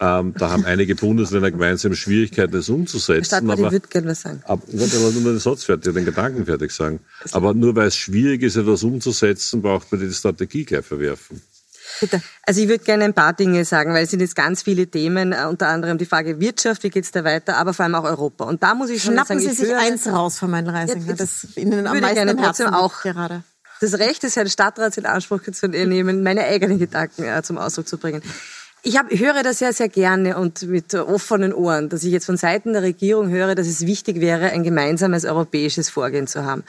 Ähm, da haben einige Bundesländer gemeinsam Schwierigkeiten, das umzusetzen. Stadtrat, aber, ich würde gerne was sagen. Aber, ich wollte nur den Satz fertig, den Gedanken fertig sagen. Aber nur weil es schwierig ist, etwas umzusetzen, braucht man die Strategie gleich verwerfen. Bitte. Also ich würde gerne ein paar Dinge sagen, weil es sind jetzt ganz viele Themen, äh, unter anderem die Frage Wirtschaft, wie geht's da weiter, aber vor allem auch Europa. Und da muss ich schon Schnappen sagen, Sie sich eins raus von meinen Reisinger, das Ihnen am würde meisten gerne Herzen auch gerade. das Recht des Herrn Stadtrats in Anspruch zu nehmen, meine eigenen Gedanken äh, zum Ausdruck zu bringen. Ich hab, höre das ja sehr gerne und mit offenen Ohren, dass ich jetzt von Seiten der Regierung höre, dass es wichtig wäre, ein gemeinsames europäisches Vorgehen zu haben.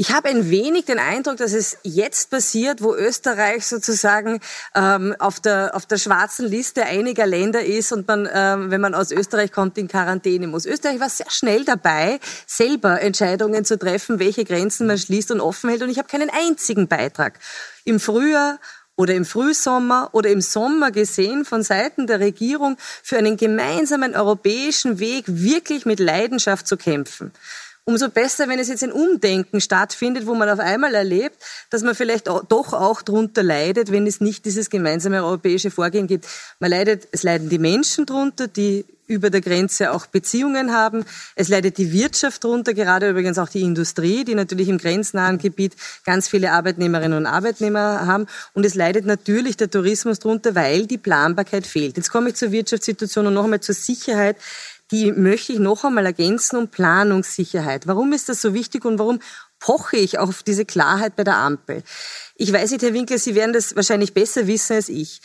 Ich habe ein wenig den Eindruck, dass es jetzt passiert, wo Österreich sozusagen ähm, auf, der, auf der schwarzen Liste einiger Länder ist und man, ähm, wenn man aus Österreich kommt, in Quarantäne muss. Österreich war sehr schnell dabei, selber Entscheidungen zu treffen, welche Grenzen man schließt und offen hält. Und ich habe keinen einzigen Beitrag im Frühjahr oder im Frühsommer oder im Sommer gesehen von Seiten der Regierung für einen gemeinsamen europäischen Weg wirklich mit Leidenschaft zu kämpfen umso besser, wenn es jetzt ein Umdenken stattfindet, wo man auf einmal erlebt, dass man vielleicht auch, doch auch drunter leidet, wenn es nicht dieses gemeinsame europäische Vorgehen gibt. Man leidet, es leiden die Menschen drunter, die über der Grenze auch Beziehungen haben. Es leidet die Wirtschaft drunter, gerade übrigens auch die Industrie, die natürlich im grenznahen Gebiet ganz viele Arbeitnehmerinnen und Arbeitnehmer haben. Und es leidet natürlich der Tourismus drunter, weil die Planbarkeit fehlt. Jetzt komme ich zur Wirtschaftssituation und noch einmal zur Sicherheit die möchte ich noch einmal ergänzen um Planungssicherheit. Warum ist das so wichtig und warum poche ich auf diese Klarheit bei der Ampel? Ich weiß nicht, Herr Winkel, Sie werden das wahrscheinlich besser wissen als ich.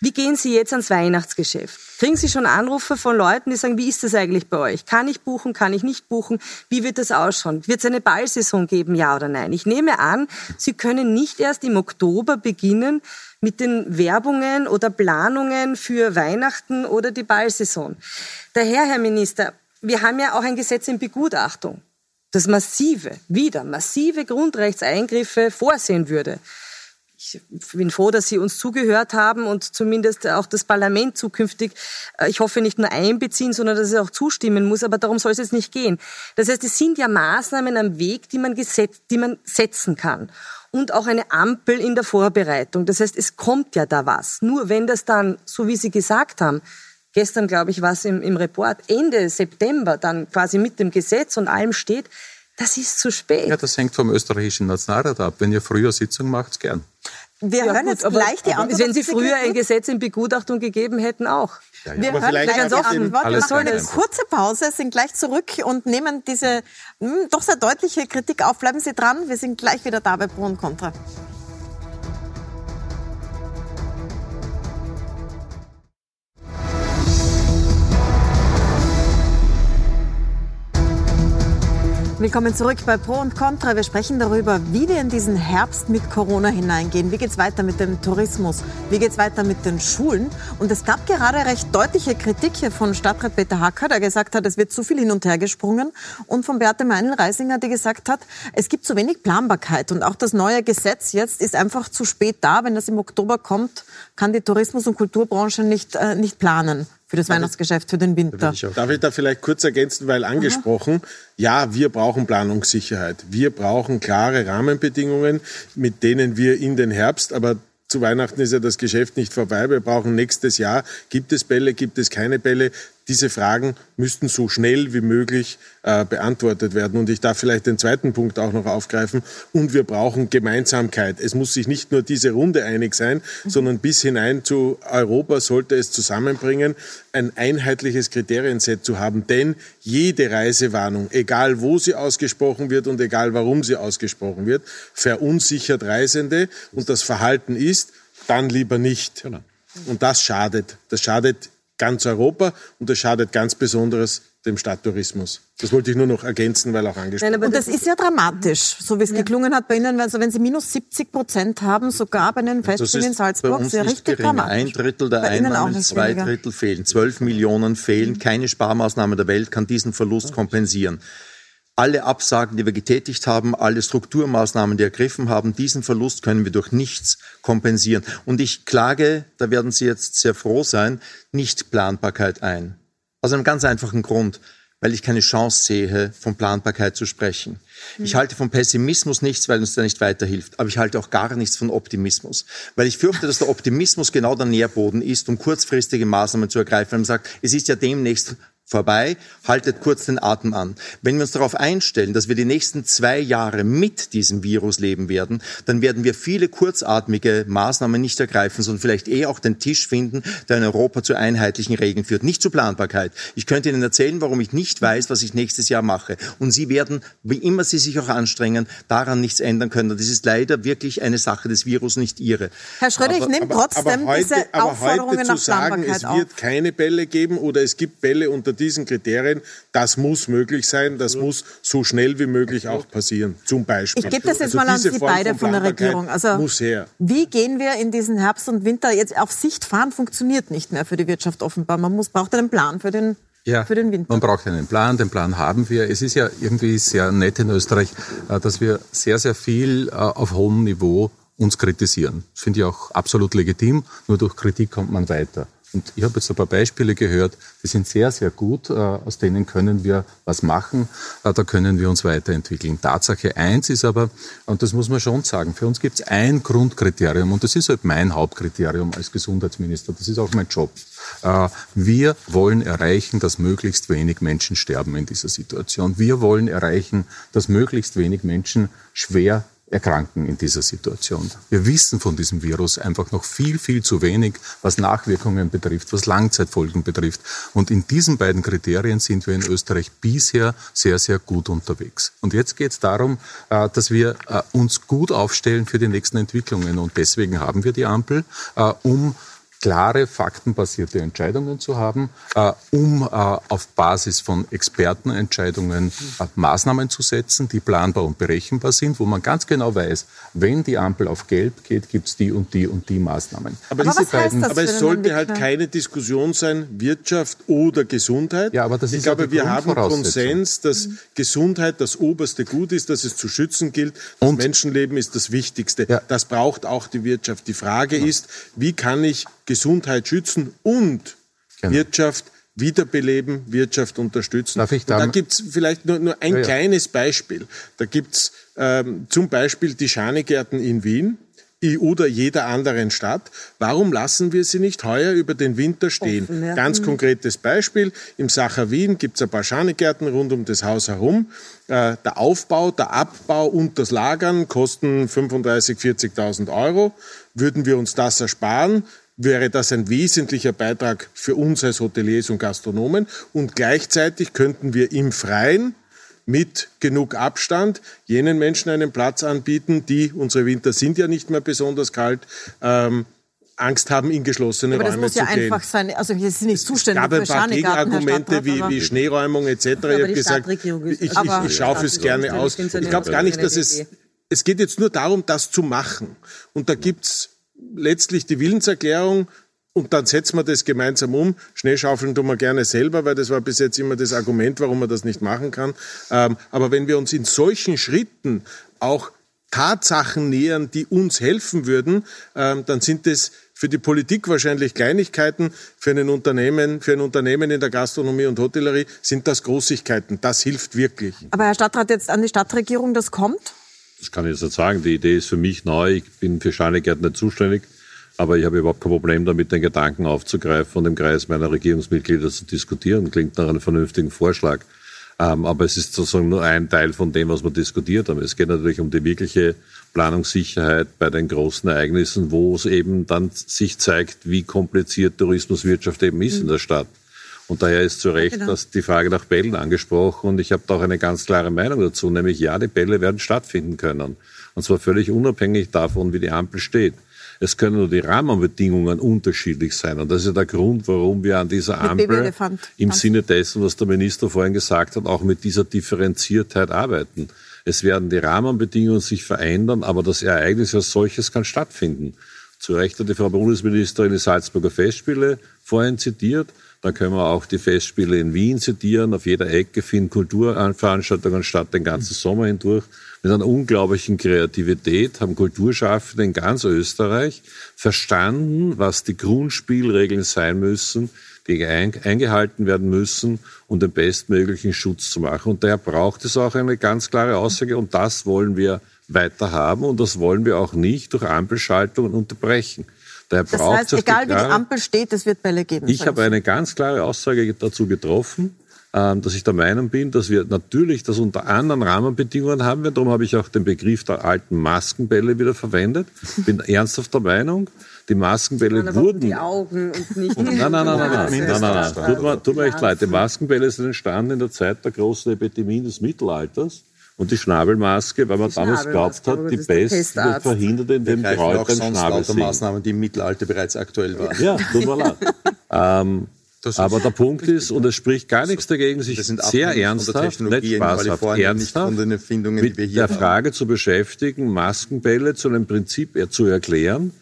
Wie gehen Sie jetzt ans Weihnachtsgeschäft? Kriegen Sie schon Anrufe von Leuten, die sagen, wie ist das eigentlich bei euch? Kann ich buchen, kann ich nicht buchen? Wie wird das ausschauen? Wird es eine Ballsaison geben, ja oder nein? Ich nehme an, Sie können nicht erst im Oktober beginnen mit den Werbungen oder Planungen für Weihnachten oder die Ballsaison. Daher, Herr Minister, wir haben ja auch ein Gesetz in Begutachtung, das massive, wieder massive Grundrechtseingriffe vorsehen würde ich bin froh, dass Sie uns zugehört haben und zumindest auch das Parlament zukünftig, äh, ich hoffe, nicht nur einbeziehen, sondern dass es auch zustimmen muss. Aber darum soll es jetzt nicht gehen. Das heißt, es sind ja Maßnahmen am Weg, die man, gesetzt, die man setzen kann. Und auch eine Ampel in der Vorbereitung. Das heißt, es kommt ja da was. Nur wenn das dann, so wie Sie gesagt haben, gestern, glaube ich, was im, im Report, Ende September dann quasi mit dem Gesetz und allem steht, das ist zu spät. Ja, das hängt vom österreichischen Nationalrat ab. Wenn ihr früher Sitzung macht, gern. Wir ja, hören gut, jetzt aber, gleich die Antwort. Wenn Sie früher ein Gesetz in Begutachtung gegeben hätten, auch. Ja, ja. Wir aber hören gleich ganz offen. Wir machen eine kurze Pause, sind gleich zurück und nehmen diese mh, hm, doch sehr deutliche Kritik auf. Bleiben Sie dran, wir sind gleich wieder da bei Pro und Contra. Willkommen zurück bei Pro und Contra. Wir sprechen darüber, wie wir in diesen Herbst mit Corona hineingehen. Wie geht es weiter mit dem Tourismus? Wie geht es weiter mit den Schulen? Und es gab gerade recht deutliche Kritik hier von Stadtrat Peter Hacker, der gesagt hat, es wird zu viel hin und her gesprungen. Und von Beate Meinl-Reisinger, die gesagt hat, es gibt zu wenig Planbarkeit. Und auch das neue Gesetz jetzt ist einfach zu spät da. Wenn das im Oktober kommt, kann die Tourismus- und Kulturbranche nicht, äh, nicht planen für das Weihnachtsgeschäft, für den Winter. Ich Darf ich da vielleicht kurz ergänzen, weil angesprochen, Aha. ja, wir brauchen Planungssicherheit. Wir brauchen klare Rahmenbedingungen, mit denen wir in den Herbst, aber zu Weihnachten ist ja das Geschäft nicht vorbei. Wir brauchen nächstes Jahr, gibt es Bälle, gibt es keine Bälle, diese Fragen müssten so schnell wie möglich äh, beantwortet werden. Und ich darf vielleicht den zweiten Punkt auch noch aufgreifen. Und wir brauchen Gemeinsamkeit. Es muss sich nicht nur diese Runde einig sein, mhm. sondern bis hinein zu Europa sollte es zusammenbringen, ein einheitliches Kriterienset zu haben. Denn jede Reisewarnung, egal wo sie ausgesprochen wird und egal warum sie ausgesprochen wird, verunsichert Reisende. Und das Verhalten ist, dann lieber nicht. Genau. Und das schadet. Das schadet ganz Europa und das schadet ganz besonders dem Stadttourismus. Das wollte ich nur noch ergänzen, weil auch angesprochen Nein, aber das, ist ja dramatisch, so wie es ja. geklungen hat bei Ihnen. Also wenn Sie minus 70 Prozent haben, sogar bei den Festspielen in Salzburg, ist ja richtig gering. dramatisch. Ein Drittel der Einnahmen, zwei Drittel fehlen. Zwölf Millionen fehlen. Keine Sparmaßnahme der Welt kann diesen Verlust kompensieren alle Absagen, die wir getätigt haben, alle Strukturmaßnahmen, die ergriffen haben, diesen Verlust können wir durch nichts kompensieren. Und ich klage, da werden Sie jetzt sehr froh sein, nicht Planbarkeit ein. Aus einem ganz einfachen Grund, weil ich keine Chance sehe, von Planbarkeit zu sprechen. Ich halte von Pessimismus nichts, weil uns da nicht weiterhilft. Aber ich halte auch gar nichts von Optimismus. Weil ich fürchte, dass der Optimismus genau der Nährboden ist, um kurzfristige Maßnahmen zu ergreifen. Wenn man sagt, es ist ja demnächst vorbei, haltet kurz den Atem an. Wenn wir uns darauf einstellen, dass wir die nächsten zwei Jahre mit diesem Virus leben werden, dann werden wir viele kurzatmige Maßnahmen nicht ergreifen, sondern vielleicht eher auch den Tisch finden, der in Europa zu einheitlichen Regeln führt, nicht zu Planbarkeit. Ich könnte Ihnen erzählen, warum ich nicht weiß, was ich nächstes Jahr mache. Und Sie werden, wie immer Sie sich auch anstrengen, daran nichts ändern können. Und das ist leider wirklich eine Sache des Virus, nicht Ihre. Herr Schröder, aber, ich nehme trotzdem aber heute, diese Aufforderungen aber heute zu sagen, es wird keine Bälle geben oder es gibt Bälle unter diesen Kriterien, das muss möglich sein, das muss so schnell wie möglich auch passieren, zum Beispiel. Ich gebe das jetzt also mal an Sie beide von, von der Regierung. Also, muss her. Wie gehen wir in diesen Herbst und Winter? Jetzt auf Sicht fahren funktioniert nicht mehr für die Wirtschaft offenbar. Man muss, braucht einen Plan für den ja, für den Winter. Man braucht einen Plan, den Plan haben wir. Es ist ja irgendwie sehr nett in Österreich, äh, dass wir sehr, sehr viel äh, auf hohem Niveau uns kritisieren. Das finde ich auch absolut legitim. Nur durch Kritik kommt man weiter. Und ich habe jetzt ein paar Beispiele gehört, die sind sehr, sehr gut. Äh, aus denen können wir was machen. Äh, da können wir uns weiterentwickeln. Tatsache eins ist aber, und das muss man schon sagen, für uns gibt es ein Grundkriterium und das ist halt mein Hauptkriterium als Gesundheitsminister. Das ist auch mein Job. Äh, wir wollen erreichen, dass möglichst wenig Menschen sterben in dieser Situation. Wir wollen erreichen, dass möglichst wenig Menschen schwer erkranken in dieser Situation. Wir wissen von diesem Virus einfach noch viel, viel zu wenig, was Nachwirkungen betrifft, was Langzeitfolgen betrifft. Und in diesen beiden Kriterien sind wir in Österreich bisher sehr, sehr gut unterwegs. Und jetzt geht es darum, äh, dass wir äh, uns gut aufstellen für die nächsten Entwicklungen. Und deswegen haben wir die Ampel, äh, um klare, faktenbasierte Entscheidungen zu haben, äh, um äh, auf Basis von Expertenentscheidungen äh, Maßnahmen zu setzen, die planbar und berechenbar sind, wo man ganz genau weiß, wenn die Ampel auf Gelb geht, gibt es die und die und die Maßnahmen. Aber, aber, beiden, aber es sollte halt keine Diskussion sein, Wirtschaft oder Gesundheit. Ja, aber das ich ist glaube, wir haben Konsens, dass mhm. Gesundheit das oberste Gut ist, dass es zu schützen gilt. Das und? Menschenleben ist das Wichtigste. Ja. Das braucht auch die Wirtschaft. Die Frage ja. ist, wie kann ich Gesundheit schützen und genau. Wirtschaft wiederbeleben, Wirtschaft unterstützen. Darf ich da, da gibt es vielleicht nur, nur ein ja, kleines Beispiel. Da gibt es ähm, zum Beispiel die Schanigärten in Wien oder jeder anderen Stadt. Warum lassen wir sie nicht heuer über den Winter stehen? Offen, ja. Ganz konkretes Beispiel. Im Sacher Wien gibt es ein paar Schanigärten rund um das Haus herum. Äh, der Aufbau, der Abbau und das Lagern kosten 35.000, 40.000 Euro. Würden wir uns das ersparen, wäre das ein wesentlicher Beitrag für uns als Hoteliers und Gastronomen. Und gleichzeitig könnten wir im Freien mit genug Abstand jenen Menschen einen Platz anbieten, die, unsere Winter sind ja nicht mehr besonders kalt, ähm, Angst haben, in geschlossene aber Räume zu gehen. Das muss ja einfach sein. Also wir sind nicht zuständig für Es gab ein paar Gegenargumente wie, wie Schneeräumung etc. Ich habe gesagt, ich, ich, ich schaue es gerne aus. Ich glaube gar nicht, dass es... Es geht jetzt nur darum, das zu machen. Und da gibt's letztlich die Willenserklärung und dann setzen wir das gemeinsam um. Schneeschaufeln tun wir gerne selber, weil das war bis jetzt immer das Argument, warum man das nicht machen kann. Ähm, aber wenn wir uns in solchen Schritten auch Tatsachen nähern, die uns helfen würden, ähm, dann sind es für die Politik wahrscheinlich Kleinigkeiten, für ein Unternehmen, für ein Unternehmen in der Gastronomie und Hotellerie sind das Großigkeiten. Das hilft wirklich. Aber Herr Stadtrat, jetzt an die Stadtregierung, das kommt? Das kann ich jetzt nicht sagen. Die Idee ist für mich neu. Ich bin für Scheinegärten nicht zuständig. Aber ich habe überhaupt kein Problem damit, den Gedanken aufzugreifen und im Kreis meiner Regierungsmitglieder zu diskutieren. Klingt nach einem vernünftigen Vorschlag. Ähm, aber es ist sozusagen nur ein Teil von dem, was wir diskutiert haben. Es geht natürlich um die wirkliche Planungssicherheit bei den großen Ereignissen, wo es eben dann sich zeigt, wie kompliziert Tourismuswirtschaft eben ist mhm. in der Stadt. Und daher ist zu Recht genau. dass die Frage nach Bällen angesprochen. Und ich habe da auch eine ganz klare Meinung dazu, nämlich ja, die Bälle werden stattfinden können. Und zwar völlig unabhängig davon, wie die Ampel steht. Es können nur die Rahmenbedingungen unterschiedlich sein. Und das ist ja der Grund, warum wir an dieser Ampel im Sinne dessen, was der Minister vorhin gesagt hat, auch mit dieser Differenziertheit arbeiten. Es werden die Rahmenbedingungen sich verändern, aber das Ereignis als solches kann stattfinden. Zu Recht hat die Frau Bundesministerin die Salzburger Festspiele vorhin zitiert. Dann können wir auch die Festspiele in Wien zitieren. Auf jeder Ecke finden Kulturveranstaltungen statt, den ganzen Sommer hindurch. Mit einer unglaublichen Kreativität haben Kulturschaffende in ganz Österreich verstanden, was die Grundspielregeln sein müssen, die eingehalten werden müssen, um den bestmöglichen Schutz zu machen. Und daher braucht es auch eine ganz klare Aussage. Und das wollen wir weiter haben. Und das wollen wir auch nicht durch Ampelschaltungen unterbrechen. Der das heißt, egal wie die Ampel steht, es wird Bälle geben. Ich habe eine ganz klare Aussage dazu getroffen, ähm, dass ich der Meinung bin, dass wir natürlich das unter anderen Rahmenbedingungen haben werden. Darum habe ich auch den Begriff der alten Maskenbälle wieder verwendet. Bin ernsthaft der Meinung, die Maskenbälle Nein, wurden. Die Augen und nicht. nein, nein, nein, nein, nein, nein, nein, nein. Tut mir, tut mir echt leid. Die Maskenbälle sind entstanden in der Zeit der großen Epidemien des Mittelalters. Und die Schnabelmaske, weil man damals glaubt hat, die Pest wird verhindert, indem die Leute beim Schnabel sind. Maßnahmen, die im Mittelalter bereits aktuell waren. Ja, tut mir leid. ähm, aber der Punkt ist, und es spricht gar nichts dagegen, sich sehr ernsthaft, nicht spaßhaft, ernsthaft mit der Frage zu beschäftigen, Maskenbälle zu einem Prinzip zu erklären,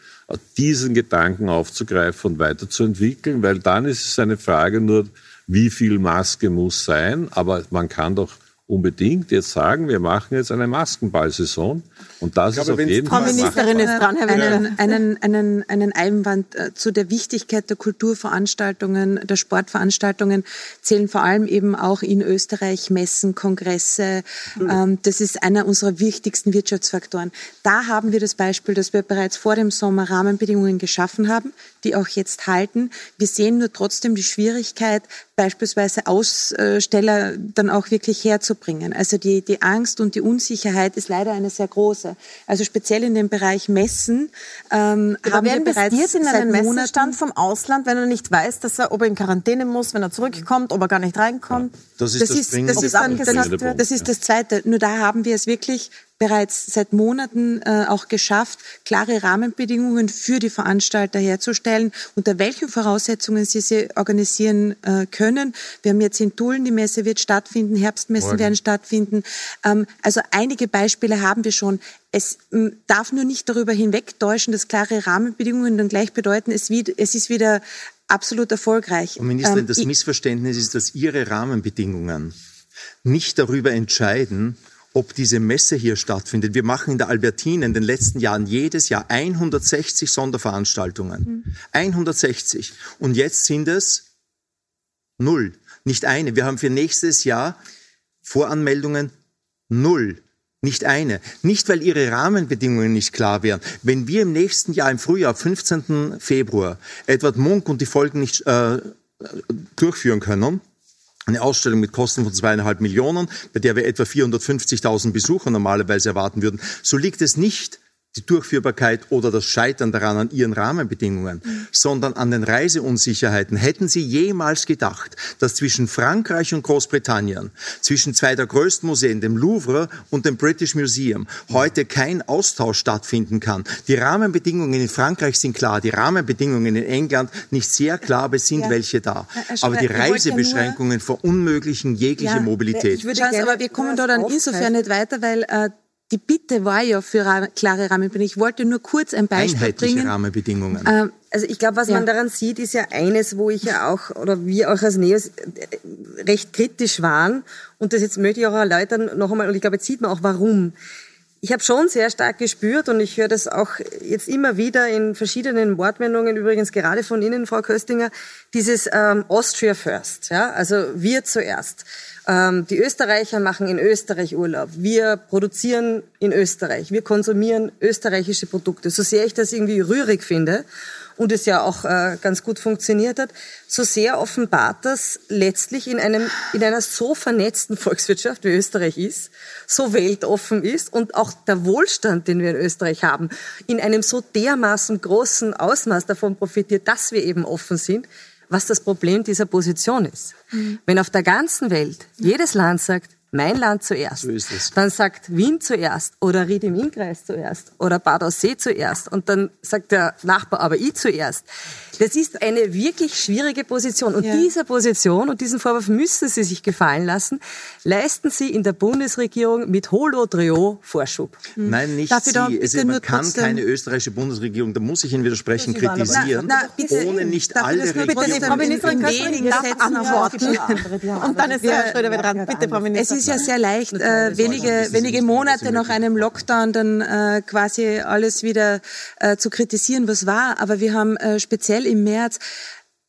diesen Gedanken aufzugreifen und weiterzuentwickeln, weil dann ist es eine Frage nur, wie viel Maske muss sein, aber man kann doch unbedingt jetzt sagen, wir machen jetzt eine Maskenballsaison. Und das glaube, ist auf jeden Frau Fall. Frau Ministerin ist dran, Herr einen, einen, einen, einen Einwand äh, zu der Wichtigkeit der Kulturveranstaltungen, der Sportveranstaltungen zählen vor allem eben auch in Österreich Messen, Kongresse. Ähm, das ist einer unserer wichtigsten Wirtschaftsfaktoren. Da haben wir das Beispiel, dass wir bereits vor dem Sommer Rahmenbedingungen geschaffen haben, die auch jetzt halten. Wir sehen nur trotzdem die Schwierigkeit, beispielsweise Aussteller dann auch wirklich herzubringen. Also die, die Angst und die Unsicherheit ist leider eine sehr große. Also speziell in dem Bereich Messen ähm, haben wir bereits in einen Messestand vom Ausland, wenn er nicht weiß, dass er, ob er in Quarantäne muss, wenn er zurückkommt, ob er gar nicht reinkommt. Ja, das ist das, das, ist, das, ist das, das ist das Zweite. Nur da haben wir es wirklich bereits seit Monaten äh, auch geschafft, klare Rahmenbedingungen für die Veranstalter herzustellen, unter welchen Voraussetzungen sie sie organisieren äh, können. Wir haben jetzt in Tulln, die Messe wird stattfinden, Herbstmessen Morgen. werden stattfinden. Ähm, also einige Beispiele haben wir schon. Es darf nur nicht darüber hinwegtäuschen, dass klare Rahmenbedingungen dann gleich bedeuten, es, wie, es ist wieder absolut erfolgreich. Und Ministerin, ähm, das Missverständnis ist, dass Ihre Rahmenbedingungen nicht darüber entscheiden, ob diese Messe hier stattfindet. Wir machen in der Albertine in den letzten Jahren jedes Jahr 160 Sonderveranstaltungen. Mhm. 160. Und jetzt sind es null. Nicht eine. Wir haben für nächstes Jahr Voranmeldungen null. Nicht eine. Nicht, weil ihre Rahmenbedingungen nicht klar wären. Wenn wir im nächsten Jahr im Frühjahr, 15. Februar, Edward Munk und die Folgen nicht äh, durchführen können, eine Ausstellung mit Kosten von zweieinhalb Millionen, bei der wir etwa 450.000 Besucher normalerweise erwarten würden. So liegt es nicht die Durchführbarkeit oder das Scheitern daran an ihren Rahmenbedingungen, mhm. sondern an den Reiseunsicherheiten. Hätten Sie jemals gedacht, dass zwischen Frankreich und Großbritannien, zwischen zwei der größten Museen, dem Louvre und dem British Museum, heute kein Austausch stattfinden kann? Die Rahmenbedingungen in Frankreich sind klar, die Rahmenbedingungen in England nicht sehr klar, aber es sind ja. welche da. Aber die Reisebeschränkungen verunmöglichen jegliche ja, Mobilität. Ich würde gerne, aber wir kommen da dann insofern nicht weiter, weil äh, die Bitte war ja für klare Rahmenbedingungen. Ich wollte nur kurz ein Beispiel Einheitliche bringen. Rahmenbedingungen. Ähm, also ich glaube, was ja. man daran sieht, ist ja eines, wo ich ja auch, oder wir auch als Neos äh, recht kritisch waren. Und das jetzt möchte ich auch erläutern noch einmal. Und ich glaube, jetzt sieht man auch, warum. Ich habe schon sehr stark gespürt und ich höre das auch jetzt immer wieder in verschiedenen Wortwendungen, übrigens gerade von Ihnen, Frau Köstinger, dieses ähm, Austria First, ja, also wir zuerst. Ähm, die Österreicher machen in Österreich Urlaub. Wir produzieren in Österreich. Wir konsumieren österreichische Produkte. So sehr ich das irgendwie rührig finde und es ja auch äh, ganz gut funktioniert hat, so sehr offenbart das letztlich in einem in einer so vernetzten Volkswirtschaft wie Österreich ist, so weltoffen ist und auch der Wohlstand, den wir in Österreich haben, in einem so dermaßen großen Ausmaß davon profitiert, dass wir eben offen sind, was das Problem dieser Position ist. Mhm. Wenn auf der ganzen Welt jedes Land sagt, mein Land zuerst. So ist es. Dann sagt Wien zuerst oder Ried im Innkreis zuerst oder Bad Aussee zuerst und dann sagt der Nachbar aber ich zuerst. Das ist eine wirklich schwierige Position und ja. dieser Position und diesen Vorwurf müssen Sie sich gefallen lassen, leisten Sie in der Bundesregierung mit Holodrio Vorschub. Hm. Nein, nicht Darf Sie. Es, man kann keine österreichische Bundesregierung, da muss ich Ihnen widersprechen, kritisieren, na, na, bitte, ohne nicht alle Regierungen... Frau Ministerin Köstrin antworten. Und dann ist Herr Schröder wieder dran. Bitte, Frau Ministerin ist ja sehr leicht, äh, wenige, wenige Monate nach einem Lockdown dann äh, quasi alles wieder äh, zu kritisieren, was war. Aber wir haben äh, speziell im März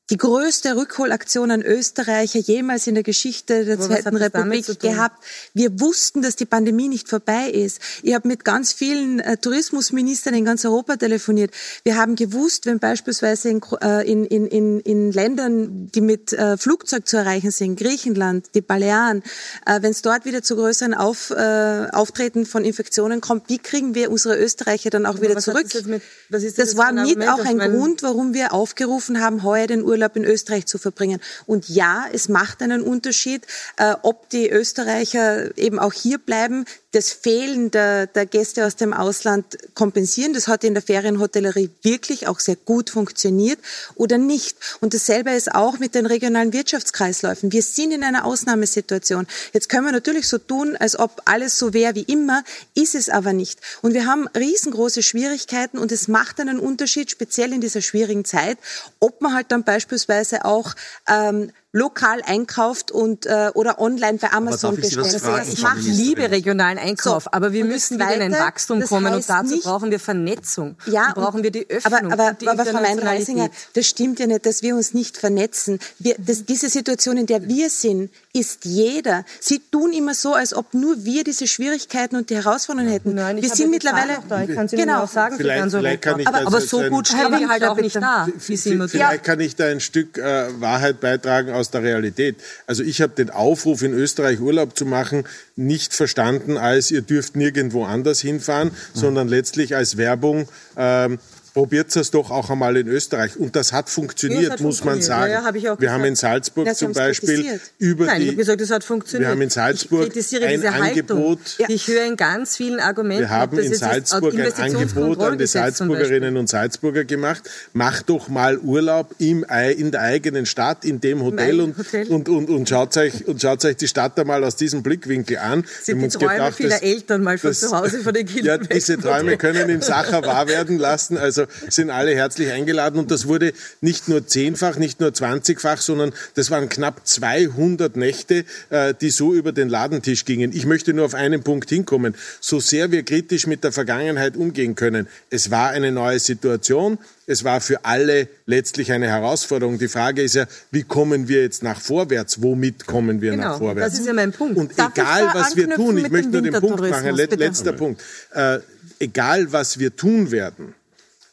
die größte Rückholaktion an Österreicher jemals in der Geschichte der Aber Zweiten Republik gehabt. Wir wussten, dass die Pandemie nicht vorbei ist. Ich habe mit ganz vielen äh, Tourismusministern in ganz Europa telefoniert. Wir haben gewusst, wenn beispielsweise in, äh, in, in, in Ländern, die mit äh, Flugzeug zu erreichen sind, Griechenland, die Balearen, wenn es dort wieder zu größeren Auf, Auftreten von Infektionen kommt, wie kriegen wir unsere Österreicher dann auch Aber wieder zurück? Das, mit, das, das war mit auch ein Grund, warum wir aufgerufen haben, heuer den Urlaub Urlaub in Österreich zu verbringen. Und ja, es macht einen Unterschied, äh, ob die Österreicher eben auch hier bleiben, das Fehlen der, der Gäste aus dem Ausland kompensieren. Das hat in der Ferienhotellerie wirklich auch sehr gut funktioniert oder nicht. Und dasselbe ist auch mit den regionalen Wirtschaftskreisläufen. Wir sind in einer Ausnahmesituation. Jetzt können wir natürlich so tun, als ob alles so wäre wie immer, ist es aber nicht. Und wir haben riesengroße Schwierigkeiten und es macht einen Unterschied, speziell in dieser schwierigen Zeit, ob man halt dann beispielsweise auch ähm, lokal einkauft und äh, oder online bei Amazon bestellt. Also ich mache liebe regionalen Einkauf, so, aber wir müssen wieder in ein Wachstum kommen und dazu nicht, brauchen wir Vernetzung. Ja, brauchen wir die Öffnung. Aber, aber, aber Frau Meinreisinger, das stimmt ja nicht, dass wir uns nicht vernetzen. Wir, das, diese Situation, in der wir sind, ist jeder. Sie tun immer so, als ob nur wir diese Schwierigkeiten und die Herausforderungen hätten. Nein, wir sind mittlerweile. Da. Ich kann Sie genau. auch sagen, vielleicht, so vielleicht kann ich aber, aber so gut stehen wir halt auch nicht da. Vielleicht kann ich da ein Stück äh, Wahrheit beitragen aus der Realität. Also ich habe den Aufruf, in Österreich Urlaub zu machen, nicht verstanden als ihr dürft nirgendwo anders hinfahren, mhm. sondern letztlich als Werbung. Ähm, probiert es doch auch einmal in Österreich. Und das hat funktioniert, ja, hat muss funktioniert. man sagen. Ja, hab wir gesagt. haben in Salzburg zum Beispiel über Nein, die... Ich gesagt, das hat funktioniert. Wir haben in Salzburg ein Angebot... Ich höre in ganz vielen Argumenten... Wir haben in Salzburg ein Angebot an die Salzburgerinnen und Salzburger gemacht. Macht doch mal Urlaub im, in der eigenen Stadt, in dem Hotel, und, Hotel. Und, und, und, schaut euch, und schaut euch die Stadt einmal aus diesem Blickwinkel an. Sind die Träume gedacht, vieler Eltern mal von das, zu Hause von den Kindern Ja, diese Träume können im Sacher wahr werden lassen. Also sind alle herzlich eingeladen und das wurde nicht nur zehnfach, nicht nur zwanzigfach, sondern das waren knapp 200 Nächte, äh, die so über den Ladentisch gingen. Ich möchte nur auf einen Punkt hinkommen. So sehr wir kritisch mit der Vergangenheit umgehen können, es war eine neue Situation. Es war für alle letztlich eine Herausforderung. Die Frage ist ja, wie kommen wir jetzt nach vorwärts? Womit kommen wir genau, nach vorwärts? Das ist ja mein Punkt. Und Darf egal, was wir tun, ich möchte nur den Punkt machen, letzter Punkt. Äh, egal, was wir tun werden,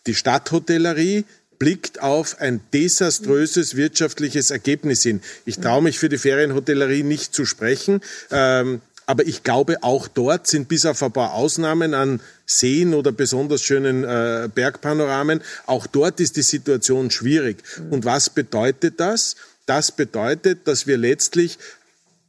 die Stadthotellerie blickt auf ein desaströses wirtschaftliches Ergebnis hin. Ich traue mich für die Ferienhotellerie nicht zu sprechen. Ähm, aber ich glaube, auch dort sind bis auf ein paar Ausnahmen an Seen oder besonders schönen äh, Bergpanoramen, auch dort ist die Situation schwierig. Und was bedeutet das? Das bedeutet, dass wir letztlich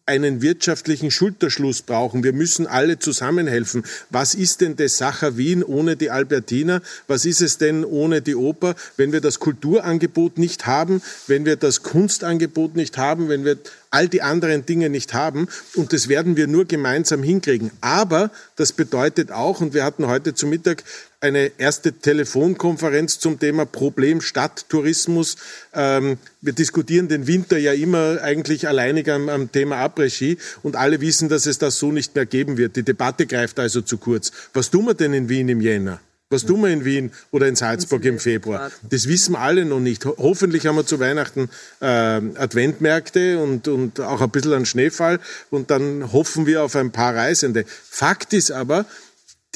einen wirtschaftlichen Schulterschluss brauchen. Wir müssen alle zusammenhelfen. Was ist denn das Sacher Wien ohne die Albertina? Was ist es denn ohne die Oper? Wenn wir das Kulturangebot nicht haben, wenn wir das Kunstangebot nicht haben, wenn wir all die anderen Dinge nicht haben. Und das werden wir nur gemeinsam hinkriegen. Aber das bedeutet auch, und wir hatten heute zu Mittag eine erste Telefonkonferenz zum Thema Problem Stadttourismus. Ähm, wir diskutieren den Winter ja immer eigentlich alleinig am, am Thema Après-Ski und alle wissen, dass es das so nicht mehr geben wird. Die Debatte greift also zu kurz. Was tun wir denn in Wien im Jänner? Was tun wir in Wien oder in Salzburg im Februar? Das wissen alle noch nicht. Hoffentlich haben wir zu Weihnachten äh, Adventmärkte und, und auch ein bisschen an Schneefall und dann hoffen wir auf ein paar Reisende. Fakt ist aber,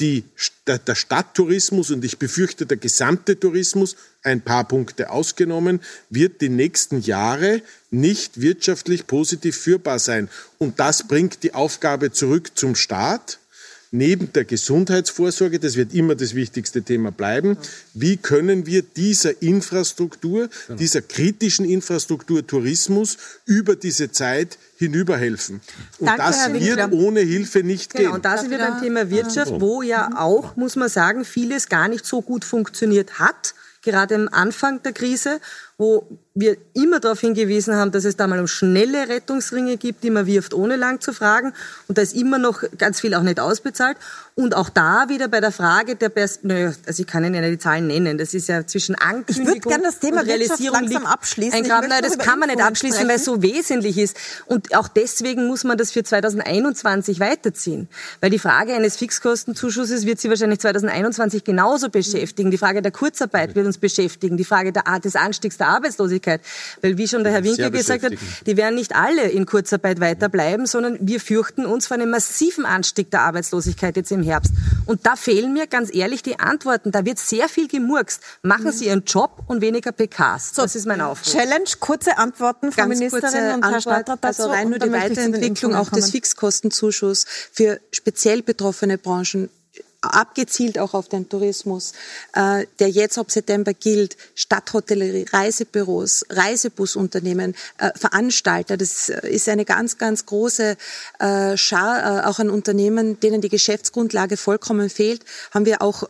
die, der Stadttourismus und ich befürchte der gesamte Tourismus, ein paar Punkte ausgenommen, wird die nächsten Jahre nicht wirtschaftlich positiv führbar sein. Und das bringt die Aufgabe zurück zum Staat neben der Gesundheitsvorsorge, das wird immer das wichtigste Thema bleiben, wie können wir dieser Infrastruktur, dieser kritischen Infrastruktur Tourismus über diese Zeit hinüberhelfen. Und Danke, das wird ohne Hilfe nicht genau, gehen. Und da sind wir beim Thema Wirtschaft, wo ja auch, muss man sagen, vieles gar nicht so gut funktioniert hat, gerade am Anfang der Krise wo wir immer darauf hingewiesen haben, dass es da mal um schnelle Rettungsringe gibt, die man wirft, ohne lang zu fragen. Und da ist immer noch ganz viel auch nicht ausbezahlt. Und auch da wieder bei der Frage der besten, naja, also ich kann Ihnen ja die Zahlen nennen. Das ist ja zwischen Ankündigung ich würde gerne das Thema und Realisierung langsam abschließen. Ein Grab, nein, das kann man nicht abschließen, weil es so wesentlich ist. Und auch deswegen muss man das für 2021 weiterziehen. Weil die Frage eines Fixkostenzuschusses wird Sie wahrscheinlich 2021 genauso beschäftigen. Die Frage der Kurzarbeit wird uns beschäftigen. Die Frage der Art des Anstiegs der Arbeitslosigkeit. Weil wie schon der Herr Winkel gesagt hat, die werden nicht alle in Kurzarbeit weiterbleiben, sondern wir fürchten uns vor einem massiven Anstieg der Arbeitslosigkeit jetzt im Herbst. Und da fehlen mir ganz ehrlich die Antworten. Da wird sehr viel gemurkst. Machen Sie Ihren Job und weniger PKs. So, das ist mein Aufruf. Challenge, kurze Antworten, Frau Ministerin und Herr Stadtrat dazu. Also rein nur die Weiterentwicklung auch des Fixkostenzuschuss für speziell betroffene Branchen abgezielt auch auf den Tourismus, äh, der jetzt ab September gilt, Stadthotellerie, Reisebüros, Reisebusunternehmen, äh, Veranstalter. Das ist eine ganz, ganz große äh, Schar, auch an Unternehmen, denen die Geschäftsgrundlage vollkommen fehlt, haben wir auch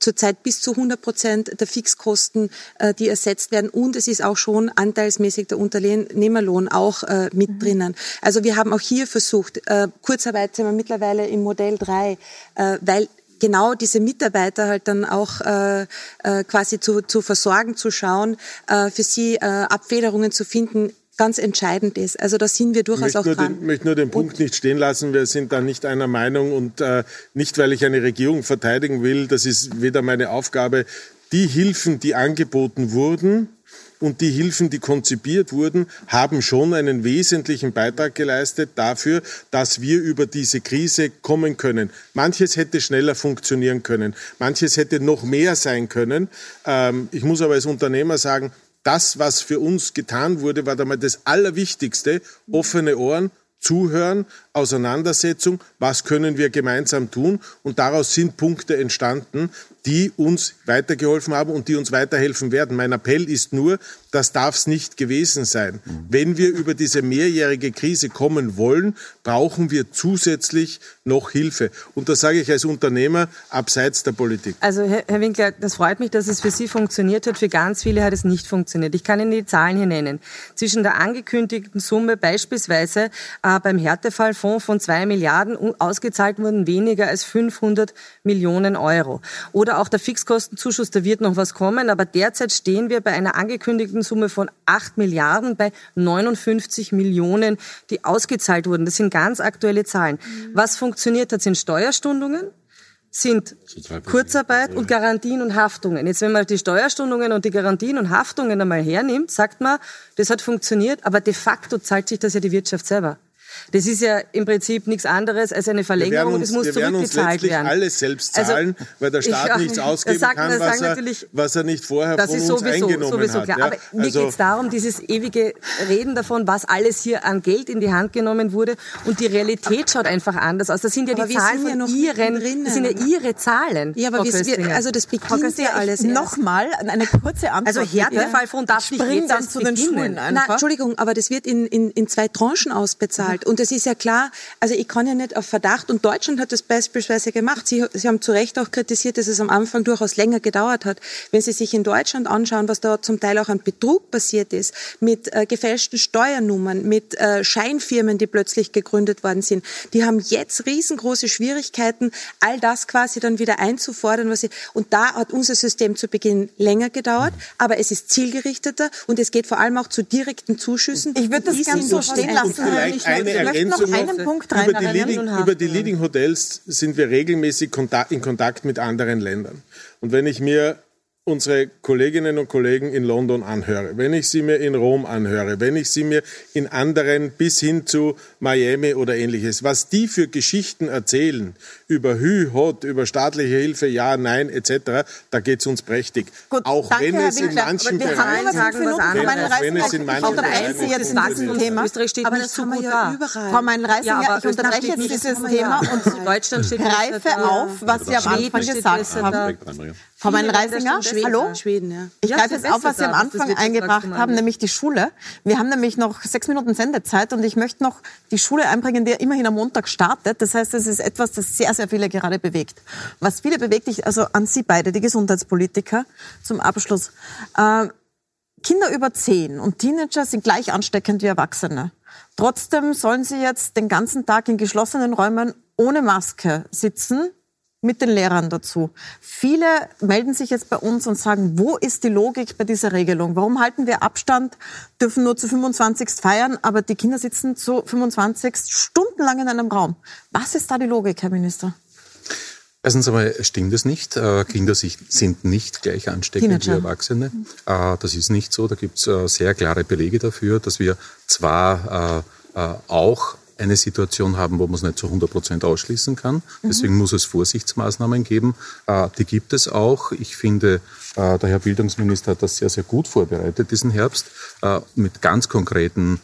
zurzeit bis zu 100 Prozent der Fixkosten, äh, die ersetzt werden. Und es ist auch schon anteilsmäßig der Unternehmerlohn auch äh, mit mhm. drinnen. Also wir haben auch hier versucht, äh, Kurzarbeit sind wir mittlerweile im Modell 3, äh, weil genau diese Mitarbeiter halt dann auch äh, äh, quasi zu, zu versorgen, zu schauen, äh, für sie äh, Abfederungen zu finden, ganz entscheidend ist. Also da sind wir durchaus auch dran. Ich möchte nur den Punkt nicht stehen lassen. Wir sind da nicht einer Meinung und äh, nicht, weil ich eine Regierung verteidigen will. Das ist weder meine Aufgabe. Die Hilfen, die angeboten wurden, und die Hilfen, die konzipiert wurden, haben schon einen wesentlichen Beitrag geleistet dafür, dass wir über diese Krise kommen können. Manches hätte schneller funktionieren können, manches hätte noch mehr sein können. Ähm, ich muss aber als Unternehmer sagen, das, was für uns getan wurde, war damals das Allerwichtigste. Offene Ohren, Zuhören, Auseinandersetzung, was können wir gemeinsam tun. Und daraus sind Punkte entstanden, die uns weitergeholfen haben und die uns weiterhelfen werden. Mein Appell ist nur, das darf es nicht gewesen sein. Wenn wir über diese mehrjährige Krise kommen wollen, brauchen wir zusätzlich noch Hilfe. Und das sage ich als Unternehmer abseits der Politik. Also Herr, Winkler, das freut mich, dass es für Sie funktioniert hat. Für ganz viele hat es nicht funktioniert. Ich kann Ihnen die Zahlen hier nennen. Zwischen der angekündigten Summe beispielsweise äh, beim Härtefallfonds von zwei Milliarden ausgezahlt wurden weniger als 500 Millionen Euro. Oder auch der Fixkostenzuschuss, da wird noch was kommen. Aber derzeit stehen wir bei einer angekündigten Schuldensumme von 8 Milliarden bei 59 Millionen, die ausgezahlt wurden. Das sind ganz aktuelle Zahlen. Was funktioniert hat, sind Steuerstundungen, sind Kurzarbeit und Garantien und Haftungen. Jetzt, wenn man die Steuerstundungen und die Garantien und Haftungen einmal hernimmt, sagt man, das hat funktioniert, aber de facto zahlt sich das ja die Wirtschaft selber. Das ist ja im Prinzip nichts anderes als eine Verlängerung und es muss wir zurückgezahlt werden. Wir alles selbst also, zahlen, also, weil der Staat ich, nichts ausgeben sagt, kann, was er, was er, nicht vorher das von ist uns sowieso, eingenommen sowieso klar. hat. Ja? Aber mir also, geht es darum, dieses ewige Reden davon, was alles hier an Geld in die Hand genommen wurde und die Realität schaut einfach anders aus. Das sind ja die Zahlen ja von Ihren, das sind ja Ihre Zahlen. Ja, aber wir, also das beginnt ja alles Nochmal eine kurze Antwort. Also Härtefallfonds darf nicht jetzt dann zu den Schulen einfach. Na, Entschuldigung, aber das wird in, in, in zwei Tranchen ausbezahlt. Und das ist ja klar, also ich kann ja nicht auf Verdacht, und Deutschland hat das beispielsweise gemacht. Sie, Sie haben zu Recht auch kritisiert, dass es am Anfang durchaus länger gedauert hat. Wenn Sie sich in Deutschland anschauen, was da zum Teil auch an Betrug passiert ist, mit äh, gefälschten Steuernummern, mit äh, Scheinfirmen, die plötzlich gegründet worden sind, die haben jetzt riesengroße Schwierigkeiten, all das quasi dann wieder einzufordern. Was sie, und da hat unser System zu Beginn länger gedauert, aber es ist zielgerichteter und es geht vor allem auch zu direkten Zuschüssen. Ich würde das gerne so stehen lassen. Vielleicht eine Einen Punkt rein. Über die, Leading, über die Leading Hotels sind wir regelmäßig in Kontakt mit anderen Ländern. Und wenn ich mir unsere Kolleginnen und Kollegen in London anhöre, wenn ich sie mir in Rom anhöre, wenn ich sie mir in anderen bis hin zu Miami oder ähnliches, was die für Geschichten erzählen über Hü, Hot, über staatliche Hilfe, ja, nein, etc., da geht es uns prächtig. Gut, auch danke, wenn es in manchen Bereichen, wenn, auch wenn es in manchen Bereichen jetzt ein Thema, Österreich steht aber nicht so gut ja überall. Frau Meinreisinger, ja, ich unterbreche jetzt dieses Thema und Deutschland steht greife auf, was Sie am Anfang gesagt haben. Frau Meinreisinger, hallo? Schweden, ja. Ich greife jetzt auf, was Sie am Anfang eingebracht haben, nämlich die Schule. Wir haben nämlich noch sechs Minuten Sendezeit und ich möchte noch die Schule einbringen, die immerhin am Montag startet. Das heißt, es ist etwas, das sehr, sehr viele gerade bewegt. Was viele bewegt, ich, also an Sie beide, die Gesundheitspolitiker, zum Abschluss. Äh, Kinder über zehn und Teenager sind gleich ansteckend wie Erwachsene. Trotzdem sollen sie jetzt den ganzen Tag in geschlossenen Räumen ohne Maske sitzen mit den Lehrern dazu. Viele melden sich jetzt bei uns und sagen, wo ist die Logik bei dieser Regelung? Warum halten wir Abstand, dürfen nur zu 25 feiern, aber die Kinder sitzen zu 25 stundenlang in einem Raum? Was ist da die Logik, Herr Minister? Erstens einmal stimmt es nicht. Äh, Kinder sind nicht gleich ansteckend wie Erwachsene. Äh, das ist nicht so. Da gibt es äh, sehr klare Belege dafür, dass wir zwar auch eine Situation haben, wo man es nicht zu 100 Prozent ausschließen kann. Deswegen mhm. muss es Vorsichtsmaßnahmen geben. Die gibt es auch. Ich finde, der Herr Bildungsminister hat das sehr, sehr gut vorbereitet diesen Herbst mit ganz konkreten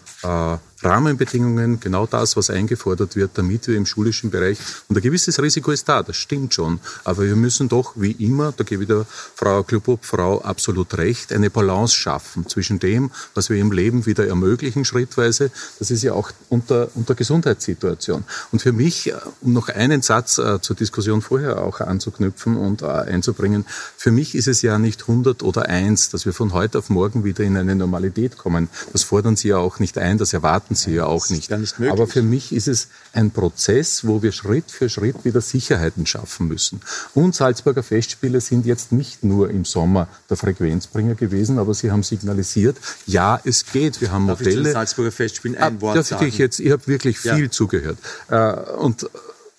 Rahmenbedingungen, genau das, was eingefordert wird, damit wir im schulischen Bereich, und ein gewisses Risiko ist da, das stimmt schon, aber wir müssen doch, wie immer, da gebe ich der Frau Klubub, Frau absolut recht, eine Balance schaffen zwischen dem, was wir im Leben wieder ermöglichen, schrittweise, das ist ja auch unter, unter Gesundheitssituation. Und für mich, um noch einen Satz äh, zur Diskussion vorher auch anzuknüpfen und äh, einzubringen, für mich ist es ja nicht 100 oder 1, dass wir von heute auf morgen wieder in eine Normalität kommen. Das fordern Sie ja auch nicht ein, das erwarten Sie ja auch nicht. nicht Aber für mich ist es ein Prozess, wo wir Schritt für Schritt wieder Sicherheiten schaffen müssen. Und Salzburger Festspiele sind jetzt nicht nur im Sommer der Frequenzbringer gewesen, aber sie haben signalisiert, ja, es geht. Wir haben Darf Modelle. Ich Salzburger Festspielen ein Wort darf sagen? Ich, jetzt, ich habe wirklich viel ja. zugehört. Äh, und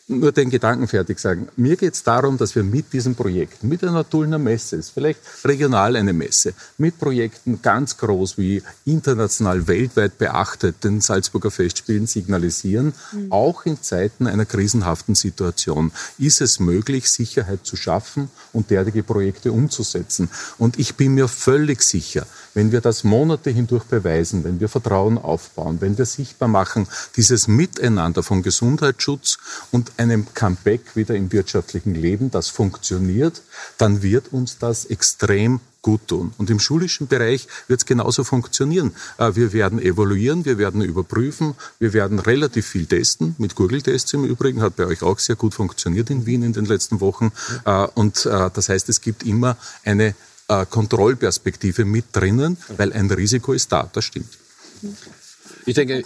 nur den Gedanken fertig sagen. Mir geht es darum, dass wir mit diesem Projekt, mit einer Tullner Messe, ist vielleicht regional eine Messe, mit Projekten ganz groß wie international, weltweit beachtet, den Salzburger Festspielen signalisieren, mhm. auch in Zeiten einer krisenhaften Situation ist es möglich, Sicherheit zu schaffen und derartige Projekte umzusetzen. Und ich bin mir völlig sicher, wenn wir das Monate hindurch beweisen, wenn wir Vertrauen aufbauen, wenn wir sichtbar machen, dieses Miteinander von Gesundheitsschutz und einem Comeback wieder im wirtschaftlichen Leben, das funktioniert, dann wird uns das extrem gut tun. Und im schulischen Bereich wird es genauso funktionieren. Äh, wir werden evaluieren, wir werden überprüfen, wir werden relativ viel testen, mit Google-Tests im Übrigen, hat bei euch auch sehr gut funktioniert in Wien in den letzten Wochen. Äh, und äh, das heißt, es gibt immer eine Kontrollperspektive mit drinnen, weil ein Risiko ist da, das stimmt. Ich denke,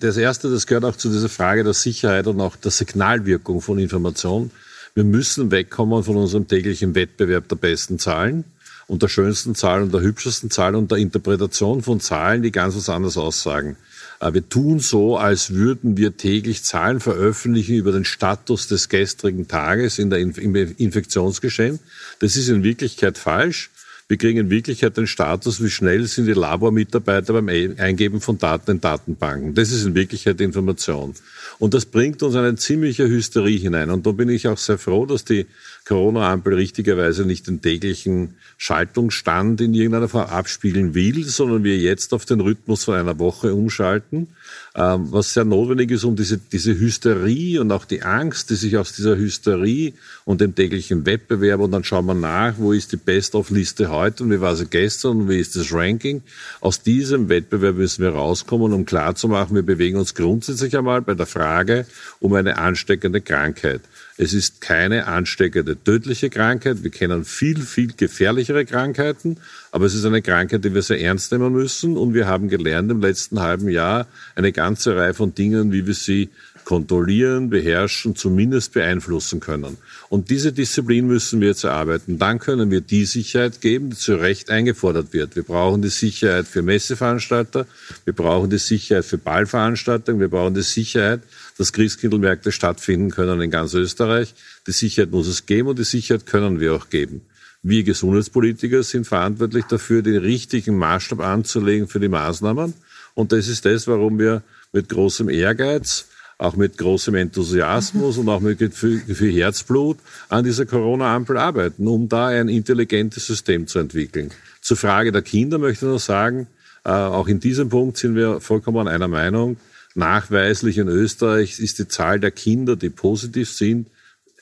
das Erste, das gehört auch zu dieser Frage der Sicherheit und auch der Signalwirkung von Information. Wir müssen wegkommen von unserem täglichen Wettbewerb der besten Zahlen und der schönsten Zahl und der hübschesten Zahl und der Interpretation von Zahlen, die ganz was anderes aussagen. Äh, wir tun so, als würden wir täglich Zahlen veröffentlichen über den Status des gestrigen Tages in der im Infektionsgeschehen. Das ist in Wirklichkeit falsch. Wir kriegen in Wirklichkeit den Status, wie schnell sind die Labormitarbeiter beim Eingeben von Daten in Datenbanken. Das ist in Wirklichkeit Information. Und das bringt uns eine ziemliche Hysterie hinein. Und da bin ich auch sehr froh, dass die Corona-Ampel richtigerweise nicht den täglichen Schaltungsstand in irgendeiner Form abspiegeln will, sondern wir jetzt auf den Rhythmus von einer Woche umschalten was sehr notwendig ist, um diese, diese Hysterie und auch die Angst, die sich aus dieser Hysterie und dem täglichen Wettbewerb und dann schauen wir nach, wo ist die Best-of-Liste heute und wie war sie gestern und wie ist das Ranking. Aus diesem Wettbewerb müssen wir rauskommen, um klarzumachen, wir bewegen uns grundsätzlich einmal bei der Frage um eine ansteckende Krankheit. Es ist keine ansteckende tödliche Krankheit. Wir kennen viel, viel gefährlichere Krankheiten, aber es ist eine Krankheit, die wir sehr ernst nehmen müssen. Und wir haben gelernt im letzten halben Jahr eine ganze Reihe von Dingen, wie wir sie kontrollieren, beherrschen, zumindest beeinflussen können. Und diese Disziplin müssen wir jetzt erarbeiten. Dann können wir die Sicherheit geben, die zu Recht eingefordert wird. Wir brauchen die Sicherheit für Messeveranstalter, wir brauchen die Sicherheit für Ballveranstaltungen, wir brauchen die Sicherheit, dass Christkindlmärkte stattfinden können in ganz Österreich. Die Sicherheit muss es geben und die Sicherheit können wir auch geben. Wir Gesundheitspolitiker sind verantwortlich dafür, den richtigen Maßstab anzulegen für die Maßnahmen. Und das ist das, warum wir mit großem Ehrgeiz, auch mit großem Enthusiasmus und auch mit viel, viel Herzblut an dieser Corona-Ampel arbeiten, um da ein intelligentes System zu entwickeln. Zur Frage der Kinder möchte ich noch sagen, äh, auch in diesem Punkt sind wir vollkommen einer Meinung. Nachweislich in Österreich ist die Zahl der Kinder, die positiv sind,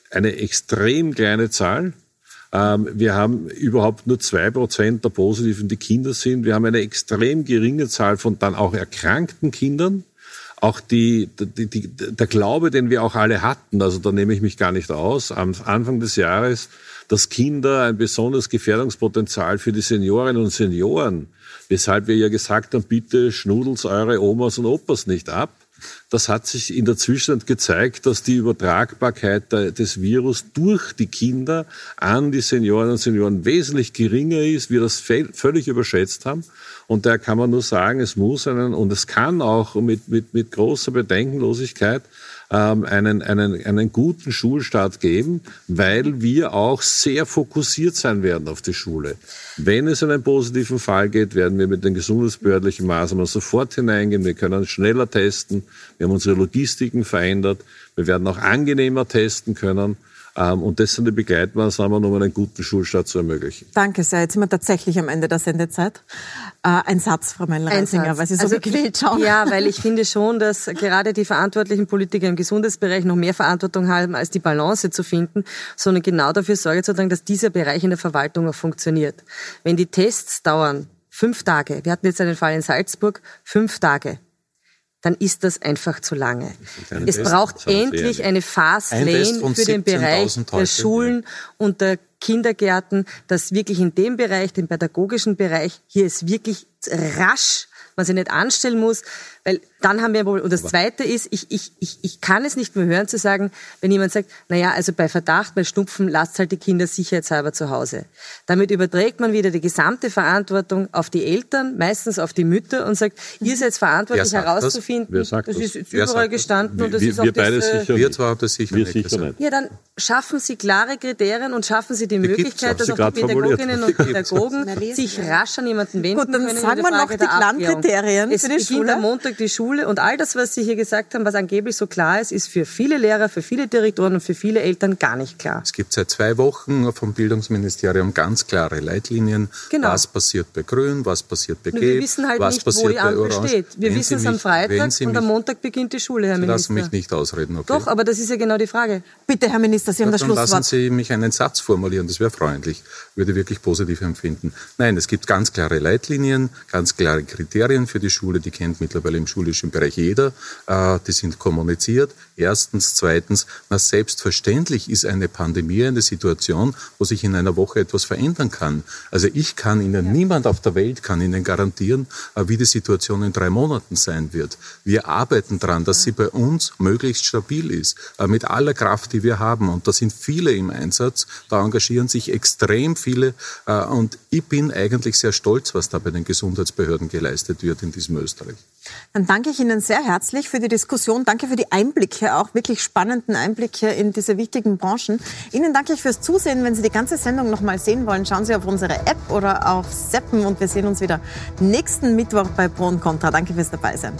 eine extrem kleine Zahl. Ähm, wir haben überhaupt nur zwei Prozent der Positiven, die Kinder sind. Wir haben eine extrem geringe Zahl von dann auch erkrankten Kindern. Auch die, die, die, der Glaube, den wir auch alle hatten, also da nehme ich mich gar nicht aus, am Anfang des Jahres, dass Kinder ein besonderes Gefährdungspotenzial für die Seniorinnen und Senioren Weshalb wir ja gesagt haben, bitte schnudels eure Omas und Opas nicht ab. Das hat sich in der Zwischenzeit gezeigt, dass die Übertragbarkeit des Virus durch die Kinder an die Senioren und Senioren wesentlich geringer ist, wir das völlig überschätzt haben. Und da kann man nur sagen, es muss einen, und es kann auch mit, mit, mit großer Bedenkenlosigkeit ähm, einen, einen, einen guten Schulstart geben, weil wir auch sehr fokussiert sein werden auf die Schule. Wenn es einen positiven Fall geht, werden wir mit den gesundheitsbehördlichen Maßnahmen sofort hineingehen. Wir können schneller testen. Wir haben unsere Logistiken verändert. Wir werden auch angenehmer testen können. Ähm, und das sind die Begleitmaßnahmen, um einen guten Schulstart zu ermöglichen. Danke sehr. Jetzt sind wir tatsächlich am Ende der Sendezeit. Äh, ein Satz, Frau Meller-Reisinger, weil Sie so also, gequält schauen. Ja, weil ich finde schon, dass gerade die verantwortlichen Politiker im Gesundheitsbereich noch mehr Verantwortung haben, als die Balance zu finden, sondern genau dafür Sorge zu tragen, dass dieser Bereich in der Verwaltung auch funktioniert. Wenn die Tests dauern fünf Tage, wir hatten jetzt einen Fall in Salzburg, fünf Tage, dann ist das einfach zu lange. Es braucht endlich eine Fast Lane für den Bereich der Schulen und der Kindergärten, dass wirklich in dem Bereich, dem pädagogischen Bereich, hier es wirklich rasch man sich nicht anstellen muss, weil dann haben wir ein Problem. Und das Zweite ist, ich, ich, ich, ich kann es nicht mehr hören zu sagen, wenn jemand sagt, naja, also bei Verdacht, bei Schnupfen, lasst halt die Kinder sicherheitshalber zu Hause. Damit überträgt man wieder die gesamte Verantwortung auf die Eltern, meistens auf die Mütter und sagt, ihr seid verantwortlich herauszufinden, das? das ist jetzt überall gestanden und das wir, ist auch wir beide das, äh, sicher Wir zwar das sicher, wir sicher nicht. Ja, dann schaffen Sie klare Kriterien und schaffen Sie die, die Möglichkeit, dass auch die Pädagoginnen und Pädagogen sich rasch an jemanden wenden Gut, dann können. sagen wir noch die Kernkriterien für die Schule. am Montag die Schule und all das, was Sie hier gesagt haben, was angeblich so klar ist, ist für viele Lehrer, für viele Direktoren und für viele Eltern gar nicht klar. Es gibt seit zwei Wochen vom Bildungsministerium ganz klare Leitlinien, genau. was passiert bei Grün, was passiert bei Gelb, Wir wissen halt was nicht, passiert wo die Ampel Orange. steht. Wir Wenn wissen es am mich, Freitag und am Montag beginnt die Schule, Herr Sie Minister. lassen mich nicht ausreden, okay? Doch, aber das ist ja genau die Frage. Bitte, Herr Minister, Sie haben das Schlusswort. Lassen Sie mich einen Satz formulieren, das wäre freundlich, würde wirklich positiv empfinden. Nein, es gibt ganz klare Leitlinien, ganz klare Kriterien für die Schule, die kennt mittlerweile im schulischen Bereich jeder. Äh, die sind kommuniziert. Erstens. Zweitens, na selbstverständlich ist eine Pandemie eine Situation, wo sich in einer Woche etwas verändern kann. Also ich kann Ihnen, ja. niemand auf der Welt kann Ihnen garantieren, äh, wie die Situation in drei Monaten sein wird. Wir arbeiten daran, dass sie bei uns möglichst stabil ist, äh, mit aller Kraft, die wir haben. Und da sind viele im Einsatz, da engagieren sich extrem viele. Und ich bin eigentlich sehr stolz, was da bei den Gesundheitsbehörden geleistet wird in diesem Österreich. Dann danke ich Ihnen sehr herzlich für die Diskussion. Danke für die Einblicke, auch wirklich spannenden Einblicke in diese wichtigen Branchen. Ihnen danke ich fürs Zusehen. Wenn Sie die ganze Sendung noch mal sehen wollen, schauen Sie auf unsere App oder auf Seppen und wir sehen uns wieder nächsten Mittwoch bei Pro und Contra. Danke fürs Dabeisein.